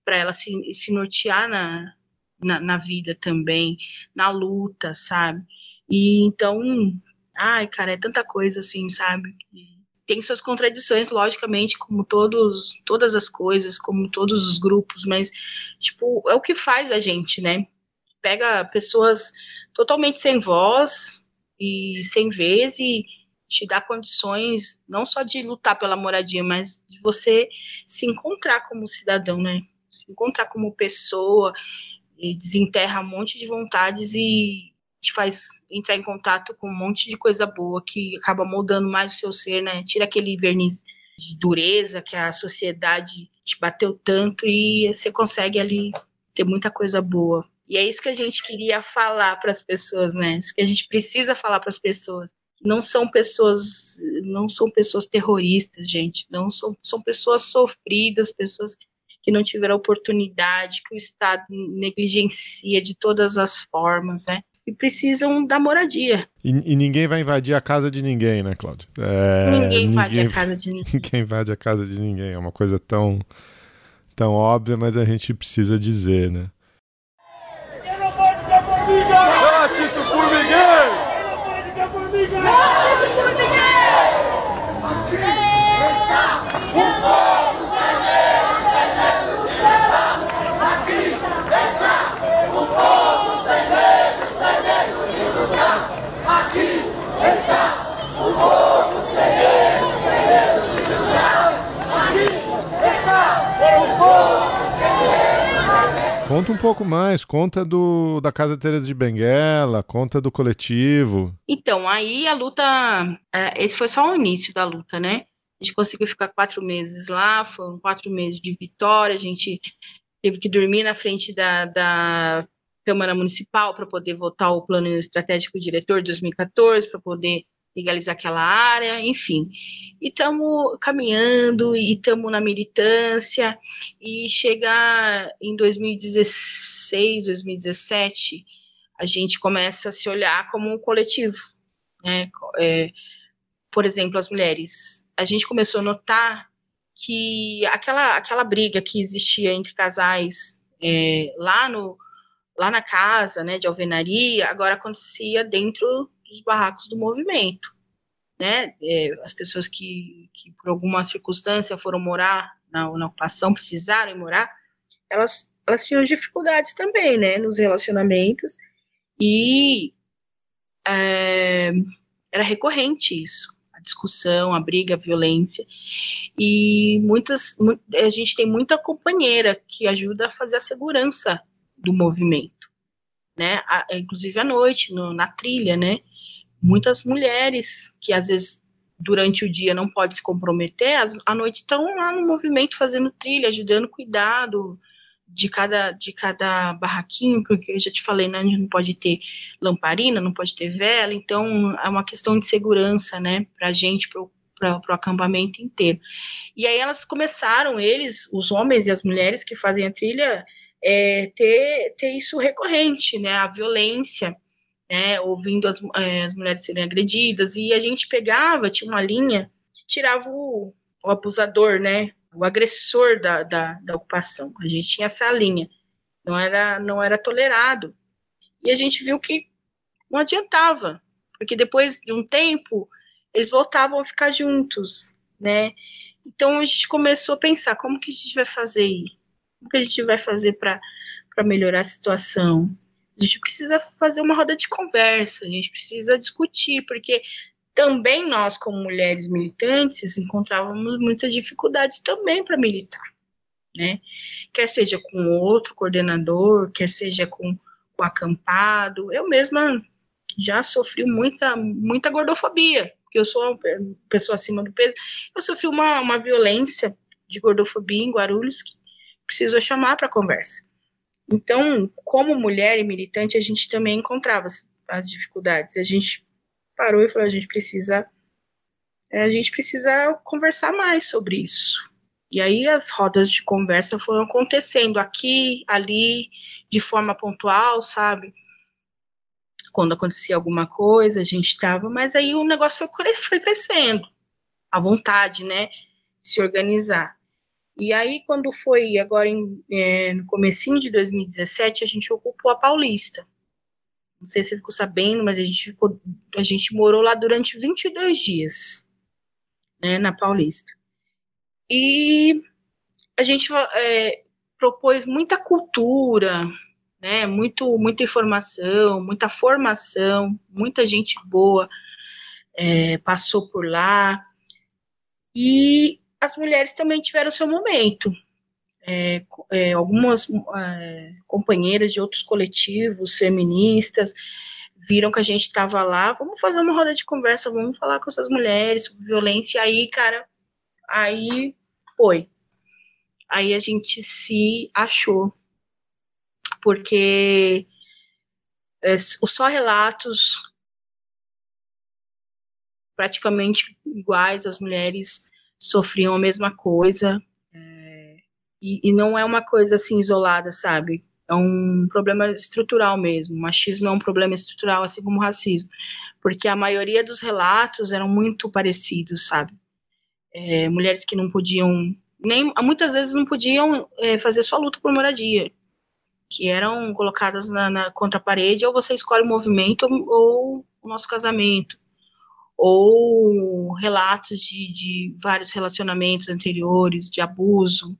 Para ela se, se nortear na, na, na, vida também, na luta, sabe? E então, ai, cara, é tanta coisa assim, sabe? Tem suas contradições, logicamente, como todos, todas as coisas, como todos os grupos, mas, tipo, é o que faz a gente, né? Pega pessoas totalmente sem voz e sem vez e te dá condições não só de lutar pela moradia, mas de você se encontrar como cidadão, né? Se encontrar como pessoa, desenterra um monte de vontades e te faz entrar em contato com um monte de coisa boa que acaba moldando mais o seu ser, né? Tira aquele verniz de dureza que a sociedade te bateu tanto e você consegue ali ter muita coisa boa. E é isso que a gente queria falar para as pessoas, né? Isso que a gente precisa falar para as pessoas. Não são pessoas, não são pessoas terroristas, gente. Não são, são pessoas sofridas, pessoas que não tiveram oportunidade, que o Estado negligencia de todas as formas, né? E precisam da moradia. E, e ninguém vai invadir a casa de ninguém, né, Cláudio? É, ninguém invade ninguém, a casa de ninguém. Ninguém invade a casa de ninguém. É uma coisa tão, tão óbvia, mas a gente precisa dizer, né? Justiça formigueiro! Justiça formigueiro! Conta um pouco mais, conta do, da Casa Teresa de Benguela, conta do coletivo. Então, aí a luta, é, esse foi só o início da luta, né? A gente conseguiu ficar quatro meses lá, foram quatro meses de vitória, a gente teve que dormir na frente da, da Câmara Municipal para poder votar o plano estratégico diretor de 2014, para poder legalizar aquela área, enfim. E estamos caminhando e estamos na militância e chegar em 2016, 2017, a gente começa a se olhar como um coletivo, né? É, por exemplo, as mulheres. A gente começou a notar que aquela, aquela briga que existia entre casais é, lá no lá na casa, né, de alvenaria, agora acontecia dentro dos barracos do movimento, né? É, as pessoas que, que, por alguma circunstância, foram morar na, na ocupação, precisaram morar, elas, elas tinham dificuldades também, né? Nos relacionamentos, e é, era recorrente isso, a discussão, a briga, a violência, e muitas, a gente tem muita companheira que ajuda a fazer a segurança do movimento, né? A, inclusive à noite, no, na trilha, né? Muitas mulheres que às vezes durante o dia não pode se comprometer, à noite estão lá no movimento fazendo trilha, ajudando cuidado de cada de cada barraquinho, porque eu já te falei, né, não pode ter lamparina, não pode ter vela, então é uma questão de segurança, né, para a gente, para o acampamento inteiro. E aí elas começaram, eles, os homens e as mulheres que fazem a trilha, é, ter, ter isso recorrente, né, a violência, né, ouvindo as, é, as mulheres serem agredidas, e a gente pegava, tinha uma linha, tirava o, o abusador, né, o agressor da, da, da, ocupação. A gente tinha essa linha, não era, não era tolerado. E a gente viu que não adiantava, porque depois de um tempo eles voltavam a ficar juntos, né? Então a gente começou a pensar como que a gente vai fazer, como que a gente vai fazer para melhorar a situação. A gente precisa fazer uma roda de conversa, a gente precisa discutir, porque também nós, como mulheres militantes, encontrávamos muitas dificuldades também para militar, né? Quer seja com outro coordenador, quer seja com o acampado. Eu mesma já sofri muita, muita gordofobia, porque eu sou uma pessoa acima do peso. Eu sofri uma, uma violência de gordofobia em Guarulhos, que precisou chamar para conversa. Então, como mulher e militante, a gente também encontrava as dificuldades. A gente parou e falou: a gente precisa, é, a gente precisa conversar mais sobre isso. E aí as rodas de conversa foram acontecendo aqui, ali, de forma pontual, sabe? Quando acontecia alguma coisa, a gente estava, mas aí o negócio foi, crescendo, a vontade, né, se organizar. E aí, quando foi agora em, é, no comecinho de 2017, a gente ocupou a Paulista. Não sei se você ficou sabendo, mas a gente, ficou, a gente morou lá durante 22 dias, né, na Paulista. E a gente é, propôs muita cultura, né, muito, muita informação, muita formação, muita gente boa é, passou por lá. E as mulheres também tiveram seu momento. É, é, algumas é, companheiras de outros coletivos feministas viram que a gente estava lá, vamos fazer uma roda de conversa, vamos falar com essas mulheres sobre violência. E aí, cara, aí foi. Aí a gente se achou, porque é, os só relatos praticamente iguais, as mulheres sofriam a mesma coisa. É, e, e, não é uma coisa assim isolada, sabe? É um problema estrutural mesmo. O machismo é um problema estrutural, assim como o racismo. Porque a maioria dos relatos eram muito parecidos, sabe? É, mulheres que não podiam, nem muitas vezes não podiam é, fazer sua luta por moradia, que eram colocadas na, na, contra a parede, ou você escolhe o movimento ou, ou o nosso casamento ou relatos de, de vários relacionamentos anteriores, de abuso,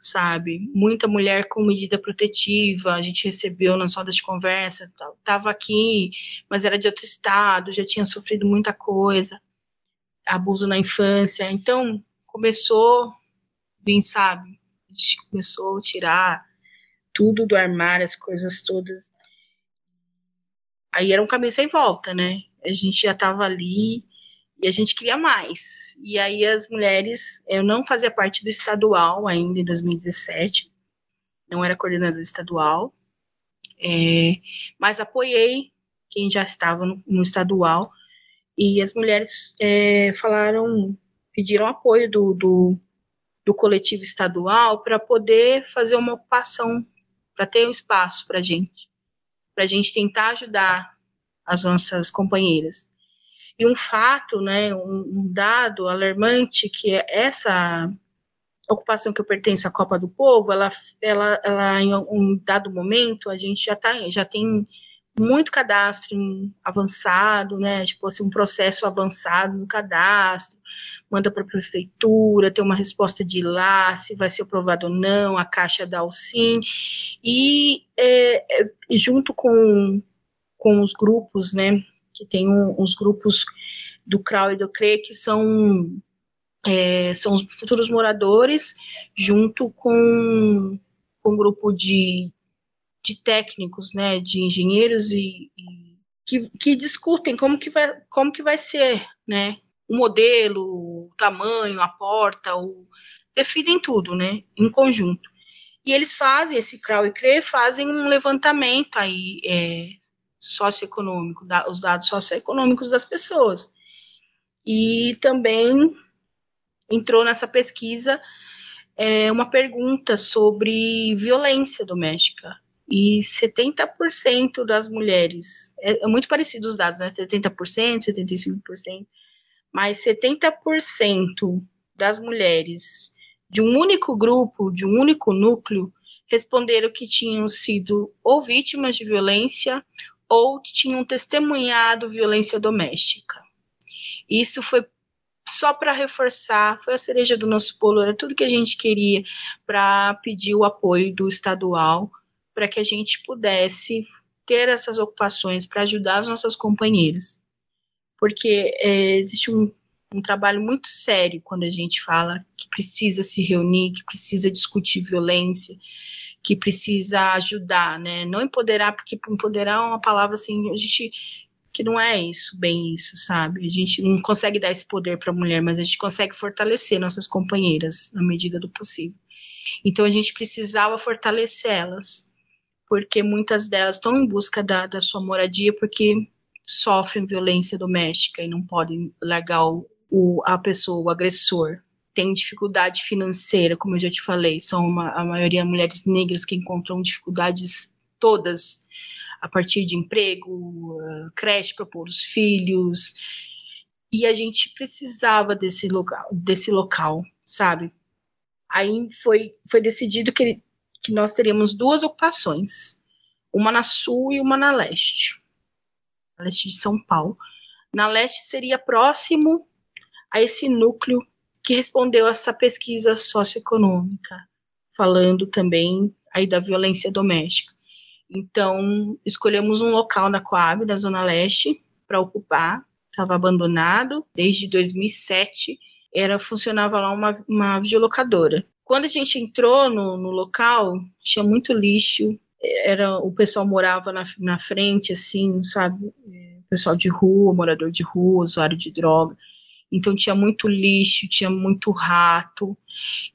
sabe? Muita mulher com medida protetiva, a gente recebeu nas rodas de conversa, estava aqui, mas era de outro estado, já tinha sofrido muita coisa, abuso na infância, então começou, bem sabe, a gente começou a tirar tudo do armário, as coisas todas. Aí era um caminho sem volta, né? A gente já estava ali e a gente queria mais. E aí as mulheres, eu não fazia parte do estadual ainda em 2017, não era coordenadora estadual, é, mas apoiei quem já estava no, no estadual e as mulheres é, falaram, pediram apoio do, do, do coletivo estadual para poder fazer uma ocupação, para ter um espaço para gente, para a gente tentar ajudar as nossas companheiras. E um fato, né, um, dado alarmante que é essa ocupação que eu pertenço à Copa do Povo, ela, ela, ela em um dado momento a gente já tá, já tem muito cadastro avançado, né, tipo assim, um processo avançado no cadastro, manda para a prefeitura, tem uma resposta de lá, se vai ser aprovado ou não, a caixa da Alcine, e é, é, junto com com os grupos, né, que tem um, uns grupos do CRAU e do CRE que são, é, são os futuros moradores, junto com, com um grupo de, de técnicos, né, de engenheiros e, e que, que discutem como que vai, como que vai ser, né, o modelo, o tamanho, a porta, o, definem tudo, né, em conjunto. E eles fazem, esse CRAU e CRE fazem um levantamento aí, é, socioeconômico, da, os dados socioeconômicos das pessoas. E também entrou nessa pesquisa é, uma pergunta sobre violência doméstica. E 70% das mulheres, é, é, muito parecido os dados, né? 70%, 75%, mas 70% das mulheres de um único grupo, de um único núcleo, responderam que tinham sido ou vítimas de violência ou tinham testemunhado violência doméstica. Isso foi só para reforçar, foi a cereja do nosso bolo, era tudo que a gente queria para pedir o apoio do estadual, para que a gente pudesse ter essas ocupações para ajudar as nossas companheiras. Porque é, existe um, um trabalho muito sério quando a gente fala que precisa se reunir, que precisa discutir violência, que precisa ajudar, né? Não empoderar, porque empoderar é uma palavra assim, a gente que não é isso, bem isso, sabe? A gente não consegue dar esse poder para a mulher, mas a gente consegue fortalecer nossas companheiras na medida do possível. Então a gente precisava fortalecer elas, porque muitas delas estão em busca da, da sua moradia porque sofrem violência doméstica e não podem largar o, o, a pessoa, o agressor. Tem dificuldade financeira, como eu já te falei, são uma, a maioria mulheres negras que encontram dificuldades todas a partir de emprego, creche para pôr os filhos. E a gente precisava desse local, desse local, sabe? Aí foi, foi decidido que, que nós teríamos duas ocupações, uma na sul e uma na leste, na leste de São Paulo. Na leste seria próximo a esse núcleo que respondeu a essa pesquisa socioeconômica, falando também aí da violência doméstica. Então, escolhemos um local na Coab, na Zona Leste, para ocupar. Estava abandonado desde 2007. Era funcionava lá uma, uma videolocadora. Quando a gente entrou no, no local, tinha muito lixo. Era o pessoal morava na, na frente, assim, sabe? É, pessoal de rua, morador de rua, usuário de droga. Então tinha muito lixo, tinha muito rato.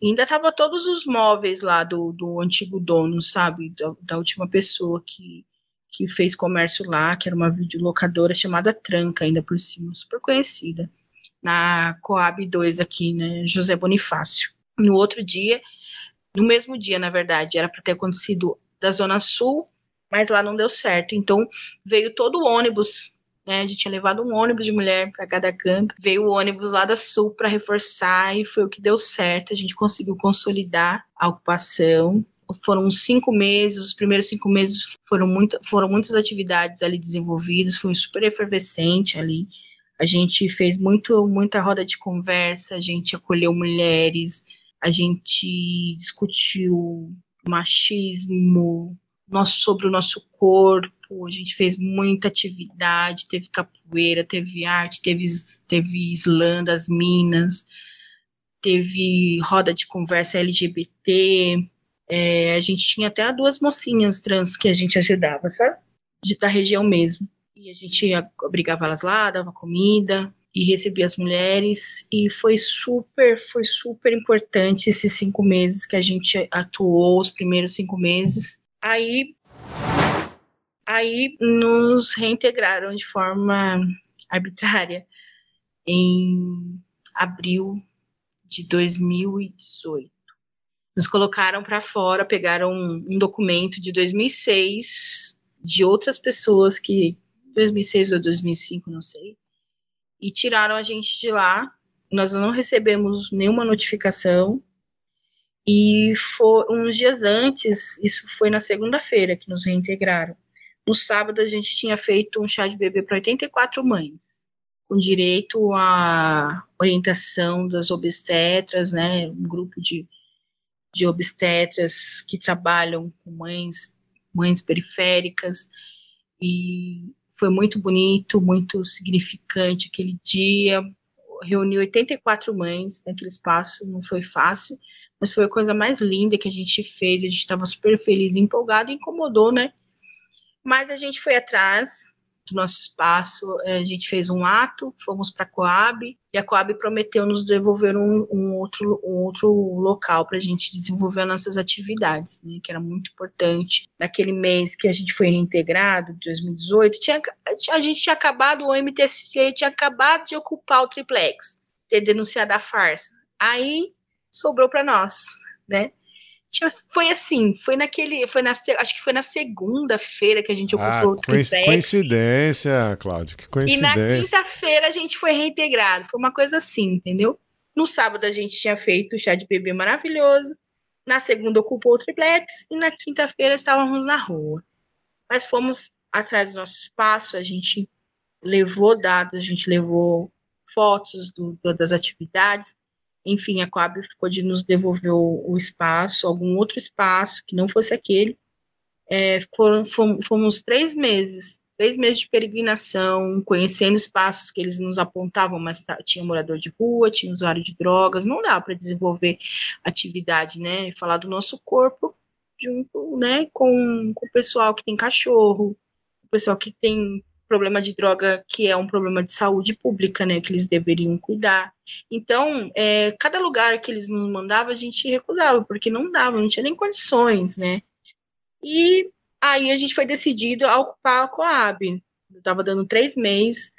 E ainda tava todos os móveis lá do, do antigo dono, sabe? Da, da, última pessoa que, que fez comércio lá, que era uma videolocadora chamada Tranca, ainda por cima, super conhecida. Na Coab 2 aqui, né? José Bonifácio. No outro dia, no mesmo dia, na verdade, era para ter acontecido da Zona Sul, mas lá não deu certo. Então veio todo o ônibus né? A gente tinha levado um ônibus de mulher para cada canto, veio o ônibus lá da Sul para reforçar e foi o que deu certo. A gente conseguiu consolidar a ocupação. Foram cinco meses, os primeiros cinco meses foram, muito, foram muitas atividades ali desenvolvidas, foi super efervescente ali. A gente fez muito, muita roda de conversa, a gente acolheu mulheres, a gente discutiu machismo, nosso, sobre o nosso corpo, a gente fez muita atividade, teve capoeira, teve arte, teve, teve das minas, teve roda de conversa LGBT, é, a gente tinha até duas mocinhas trans que a gente ajudava, sabe? De, da região mesmo. E a gente obrigava elas lá, dava comida e recebia as mulheres. E foi super, foi super importante esses cinco meses que a gente atuou, os primeiros cinco meses. Aí Aí nos reintegraram de forma arbitrária em abril de 2018. Nos colocaram para fora, pegaram um documento de 2006 de outras pessoas que 2006 ou 2005, não sei, e tiraram a gente de lá. Nós não recebemos nenhuma notificação. E foi uns dias antes, isso foi na segunda-feira que nos reintegraram. No sábado, a gente tinha feito um chá de bebê para 84 mães, com direito à orientação das obstetras, né? Um grupo de, de obstetras que trabalham com mães, mães periféricas. E foi muito bonito, muito significante aquele dia. Reuniu 84 mães naquele espaço, não foi fácil, mas foi a coisa mais linda que a gente fez. A gente estava super feliz, empolgado e incomodou, né? Mas a gente foi atrás do nosso espaço, eh, a gente fez um ato, fomos para a Coab, e a Coab prometeu nos devolver um, um outro, um outro local para a gente desenvolver nossas atividades, né, que era muito importante. Naquele mês que a gente foi reintegrado, 2018, tinha, a gente tinha acabado, o MTST tinha acabado de ocupar o triplex, ter denunciado a farsa. Aí sobrou para nós, né? Foi assim, foi naquele, foi na, acho que foi na segunda-feira que a gente ah, ocupou o triplex. Coincidência, Cláudio, que coincidência. E na quinta-feira a gente foi reintegrado, foi uma coisa assim, entendeu? No sábado a gente tinha feito o chá de bebê maravilhoso, na segunda ocupou o triplex e na quinta-feira estávamos na rua. Mas fomos atrás do nosso espaço, a gente levou dados, a gente levou fotos do, das atividades, enfim, a Coab ficou de nos devolver o, espaço, algum outro espaço que não fosse aquele. É, foram, fomos, fomos três meses, três meses de peregrinação, conhecendo espaços que eles nos apontavam, mas tá, tinha morador de rua, tinha usuário de drogas, não dá para desenvolver atividade, né? E falar do nosso corpo junto, né, com, com o pessoal que tem cachorro, o pessoal que tem problema de droga que é um problema de saúde pública, né, que eles deveriam cuidar. Então, é, cada lugar que eles nos mandavam, a gente recusava, porque não dava, não tinha nem condições, né. E aí a gente foi decidido a ocupar a Coab. Eu estava dando três meses,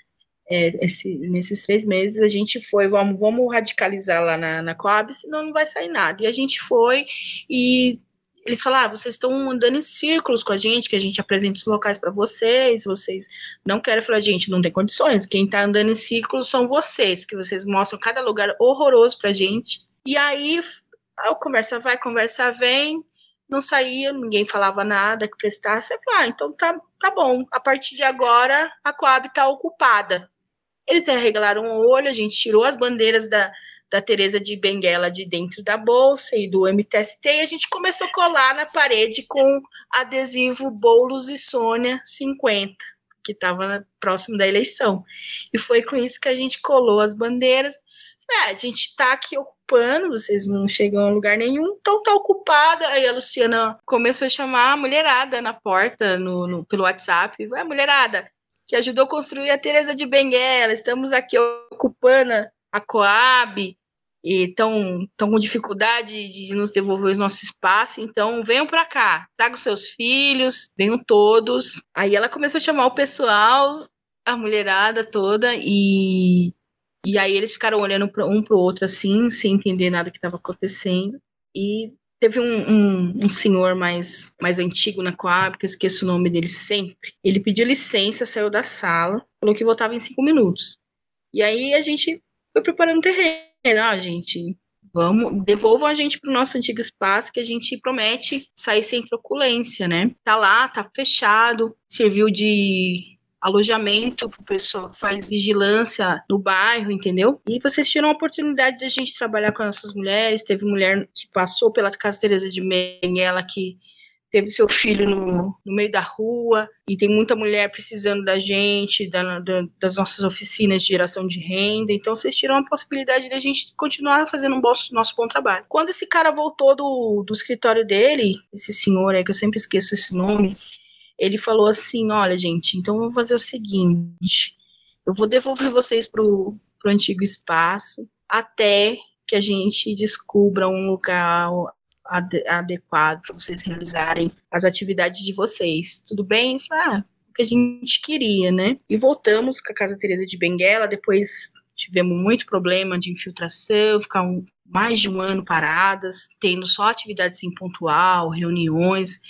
é, esse, nesses três meses a gente foi, vamos, vamos radicalizar lá na, na Coab, senão não vai sair nada. E a gente foi e eles falaram, ah, vocês estão andando em círculos com a gente, que a gente apresenta os locais para vocês, vocês não querem falar, gente, não tem condições, quem está andando em círculos são vocês, porque vocês mostram cada lugar horroroso pra gente. E aí, a conversa vai, conversa vem, não saía, ninguém falava nada que prestasse. Falei, ah, então tá, tá bom, a partir de agora a Coab está ocupada. Eles arregalaram o olho, a gente tirou as bandeiras da, da Teresa de Benguela de dentro da bolsa e do MTST, e a gente começou a colar na parede com adesivo Boulos e Sônia 50, que estava próximo da eleição. E foi com isso que a gente colou as bandeiras. É, a gente está aqui ocupando, vocês não chegam a lugar nenhum, então está ocupada. Aí a Luciana começou a chamar a mulherada na porta, no, no pelo WhatsApp. Vai, mulherada, que ajudou a construir a Teresa de Benguela, estamos aqui ocupando a Coab, estão com dificuldade de nos devolver o nosso espaço, então venham para cá, tragam seus filhos, venham todos. Aí ela começou a chamar o pessoal, a mulherada toda, e, e aí eles ficaram olhando um para o outro assim, sem entender nada que estava acontecendo. E teve um, um, um, senhor mais, mais antigo na Coab, que eu esqueço o nome dele sempre. Ele pediu licença, saiu da sala, falou que voltava em cinco minutos. E aí a gente foi preparando o terreno ah, gente, vamos, devolvam a gente para o nosso antigo espaço que a gente promete sair sem truculência, né? Tá lá, tá fechado, serviu de alojamento para o pessoal que faz vigilância no bairro, entendeu? E vocês tiram a oportunidade de a gente trabalhar com essas mulheres. Teve mulher que passou pela Casa Teresa de Menguela que teve seu filho no, no meio da rua, e tem muita mulher precisando da gente, da, da, das nossas oficinas de geração de renda. Então, vocês tiram a possibilidade da gente continuar fazendo um bom, nosso bom trabalho. Quando esse cara voltou do, do escritório dele, esse senhor aí, que eu sempre esqueço esse nome, ele falou assim: Olha, gente, então vamos fazer o seguinte: eu vou devolver vocês pro, pro antigo espaço até que a gente descubra um local adequado para vocês realizarem as atividades de vocês. Tudo bem? Ah, o que a gente queria, né? E voltamos com a Casa Teresa de Benguela, depois tivemos muito problema de infiltração, ficar um, mais de um ano paradas, tendo só atividades assim, pontual, reuniões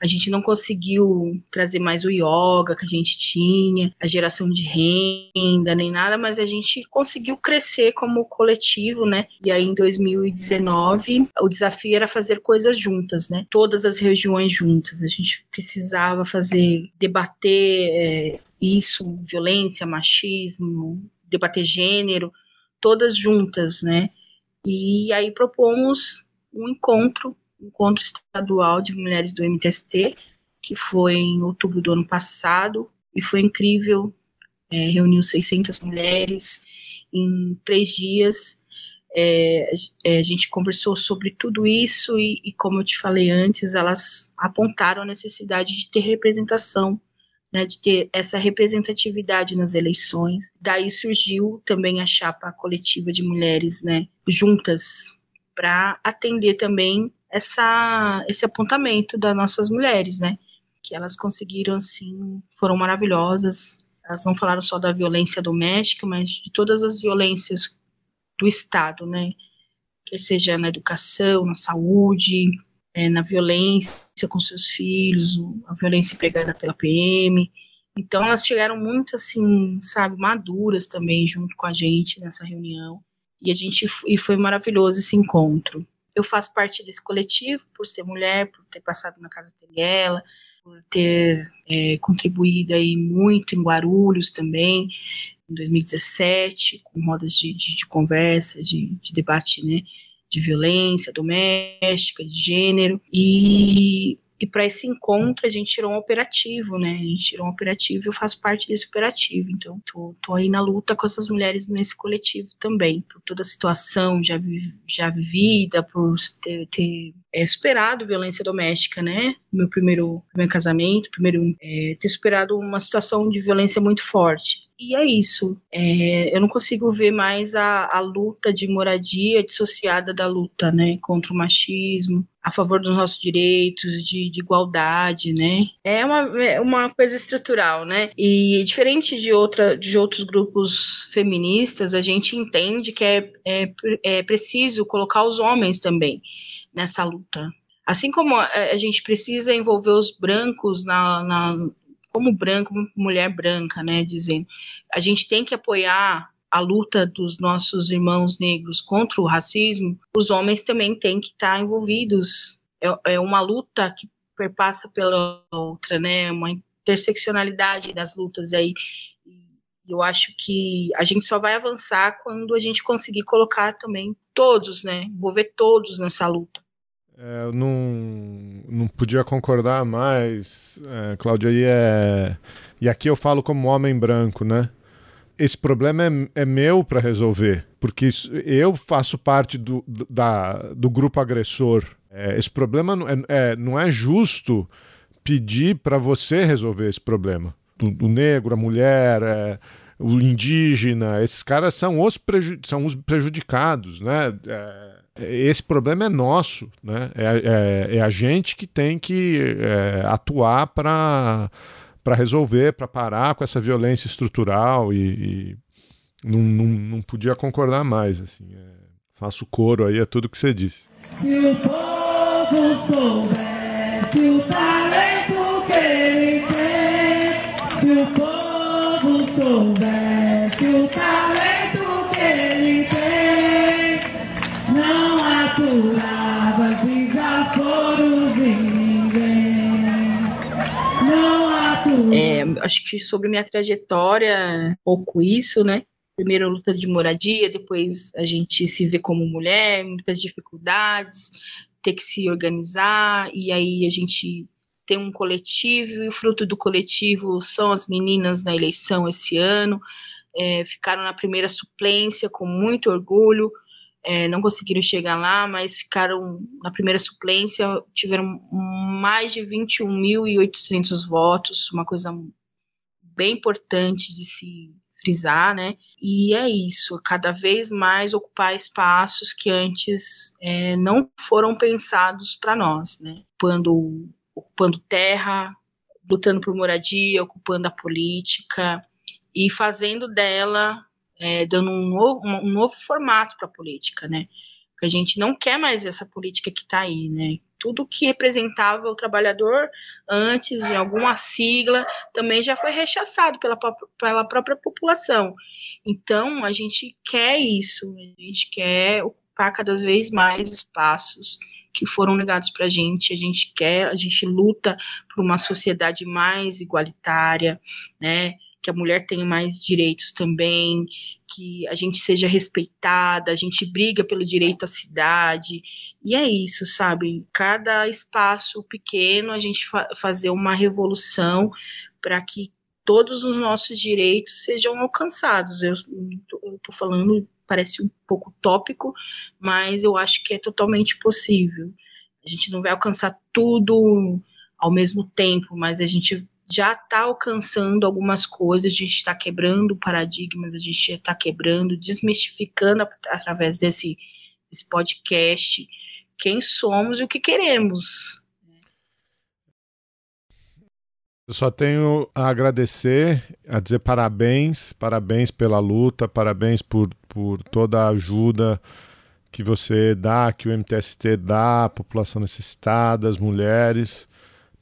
a gente não conseguiu trazer mais o yoga que a gente tinha, a geração de renda, nem nada, mas a gente conseguiu crescer como coletivo, né? E aí em 2019, o desafio era fazer coisas juntas, né? Todas as regiões juntas. A gente precisava fazer, debater é, isso, violência, machismo, debater gênero, todas juntas, né? E aí propomos um encontro encontro estadual de mulheres do MTST, que foi em outubro do ano passado, e foi incrível. É, reuniu 600 mulheres em três dias. É, é, a gente conversou sobre tudo isso e, e, como eu te falei antes, elas apontaram a necessidade de ter representação, né, de ter essa representatividade nas eleições. Daí surgiu também a chapa coletiva de mulheres, né, juntas, para atender também essa, esse apontamento das nossas mulheres, né? Que elas conseguiram, assim, foram maravilhosas. Elas não falaram só da violência doméstica, mas de todas as violências do Estado, né? Quer seja na educação, na saúde, é, na violência com seus filhos, a violência empregada pela PM. Então elas chegaram muito assim, sabe, maduras também junto com a gente nessa reunião. E a gente e foi maravilhoso esse encontro. Eu faço parte desse coletivo por ser mulher, por ter passado na Casa Tenguela, por ter é, contribuído aí muito em Guarulhos também, em 2017, com rodas de, de, de conversa, de, de, debate, né, de violência doméstica, de gênero, e, E para esse encontro a gente tirou um operativo, né? A gente tirou um operativo e eu faço parte desse operativo. Então tô, tô aí na luta com essas mulheres nesse coletivo também, por toda a situação já, vi, já vivida, por ter, ter é, superado violência doméstica, né? Meu primeiro, primeiro casamento, primeiro é, ter superado uma situação de violência muito forte. E é isso. É, eu não consigo ver mais a, a luta de moradia dissociada da luta, né? Contra o machismo, a favor dos nossos direitos, de, de, igualdade, né? É uma, é uma coisa estrutural, né? E diferente de, outra, de outros grupos feministas, a gente entende que é, é, é preciso colocar os homens também nessa luta. Assim como a, gente precisa envolver os brancos na, na como branco, mulher branca, né, dizendo, a gente tem que apoiar a luta dos nossos irmãos negros contra o racismo, os homens também têm que estar envolvidos. É, é uma luta que perpassa pela outra, né, uma interseccionalidade das lutas aí. Eu acho que a gente só vai avançar quando a gente conseguir colocar também todos, né, envolver todos nessa luta. É, eu não, não podia concordar mais, é, Cláudia, e, é, e aqui eu falo como homem branco, né? Esse problema é, é meu para resolver, porque isso, eu faço parte do, da, do grupo agressor. É, esse problema não é, é não é justo pedir para você resolver esse problema. O, o negro, a mulher, é, o indígena, esses caras são os, preju são os prejudicados, né? É, esse problema é nosso, né? É, é, é a gente que tem que é, atuar para para resolver, para parar com essa violência estrutural e, e não, não, não, podia concordar mais. Assim, é, faço coro aí a tudo que você disse. Se o povo soubesse o talento que ele tem, se o povo soubesse o talento É, acho que sobre minha trajetória, pouco isso, né? Primeiro luta de moradia, depois a gente se vê como mulher, muitas dificuldades, ter que se organizar, e aí a gente tem um coletivo, e o fruto do coletivo são as meninas na eleição esse ano, é, ficaram na primeira suplência com muito orgulho, é, não conseguiram chegar lá, mas ficaram na primeira suplência, tiveram mais de 21.800 votos, uma coisa bem importante de se frisar, né? E é isso, cada vez mais ocupar espaços que antes é, não foram pensados para nós, né? Ocupando, ocupando terra, lutando por moradia, ocupando a política e fazendo dela é, dando um novo, um novo formato para a política, né? A gente não quer mais essa política que está aí, né? Tudo que representava o trabalhador antes de alguma sigla também já foi rechaçado pela, pela própria população. Então, a gente quer isso, a gente quer ocupar cada vez mais espaços que foram negados para a gente. A gente quer, a gente luta por uma sociedade mais igualitária, né? Que a mulher tenha mais direitos também, que a gente seja respeitada, a gente briga pelo direito à cidade. E é isso, sabe? Cada espaço pequeno a gente fa fazer uma revolução para que todos os nossos direitos sejam alcançados. Eu estou falando, parece um pouco tópico, mas eu acho que é totalmente possível. A gente não vai alcançar tudo ao mesmo tempo, mas a gente já está alcançando algumas coisas, a gente está quebrando paradigmas, a gente está quebrando, desmistificando através desse, desse podcast quem somos e o que queremos. Eu só tenho a agradecer, a dizer parabéns, parabéns pela luta, parabéns por, por toda a ajuda que você dá, que o MTST dá à população necessitada, às mulheres.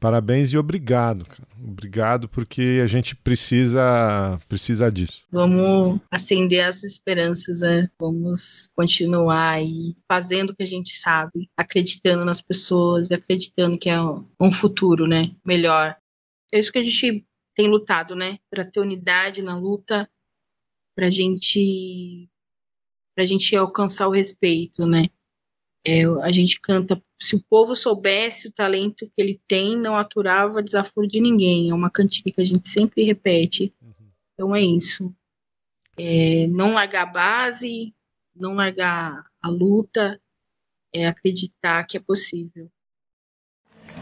Parabéns e obrigado, cara. Obrigado porque a gente precisa precisa disso. Vamos acender as esperanças, né? Vamos continuar aí fazendo o que a gente sabe, acreditando nas pessoas, acreditando que é um futuro, né? Melhor. É isso que a gente tem lutado, né? Para ter unidade na luta, para gente para gente alcançar o respeito, né? É, a gente canta se o povo soubesse o talento que ele tem, não aturava desaforo de ninguém. É uma cantiga que a gente sempre repete. Então é isso. É, não largar a base, não largar a luta, é acreditar que é possível.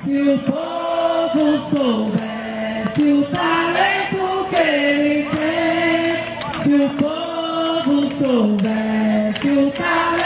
Se o povo soubesse o talento que ele tem, se o povo soubesse o talento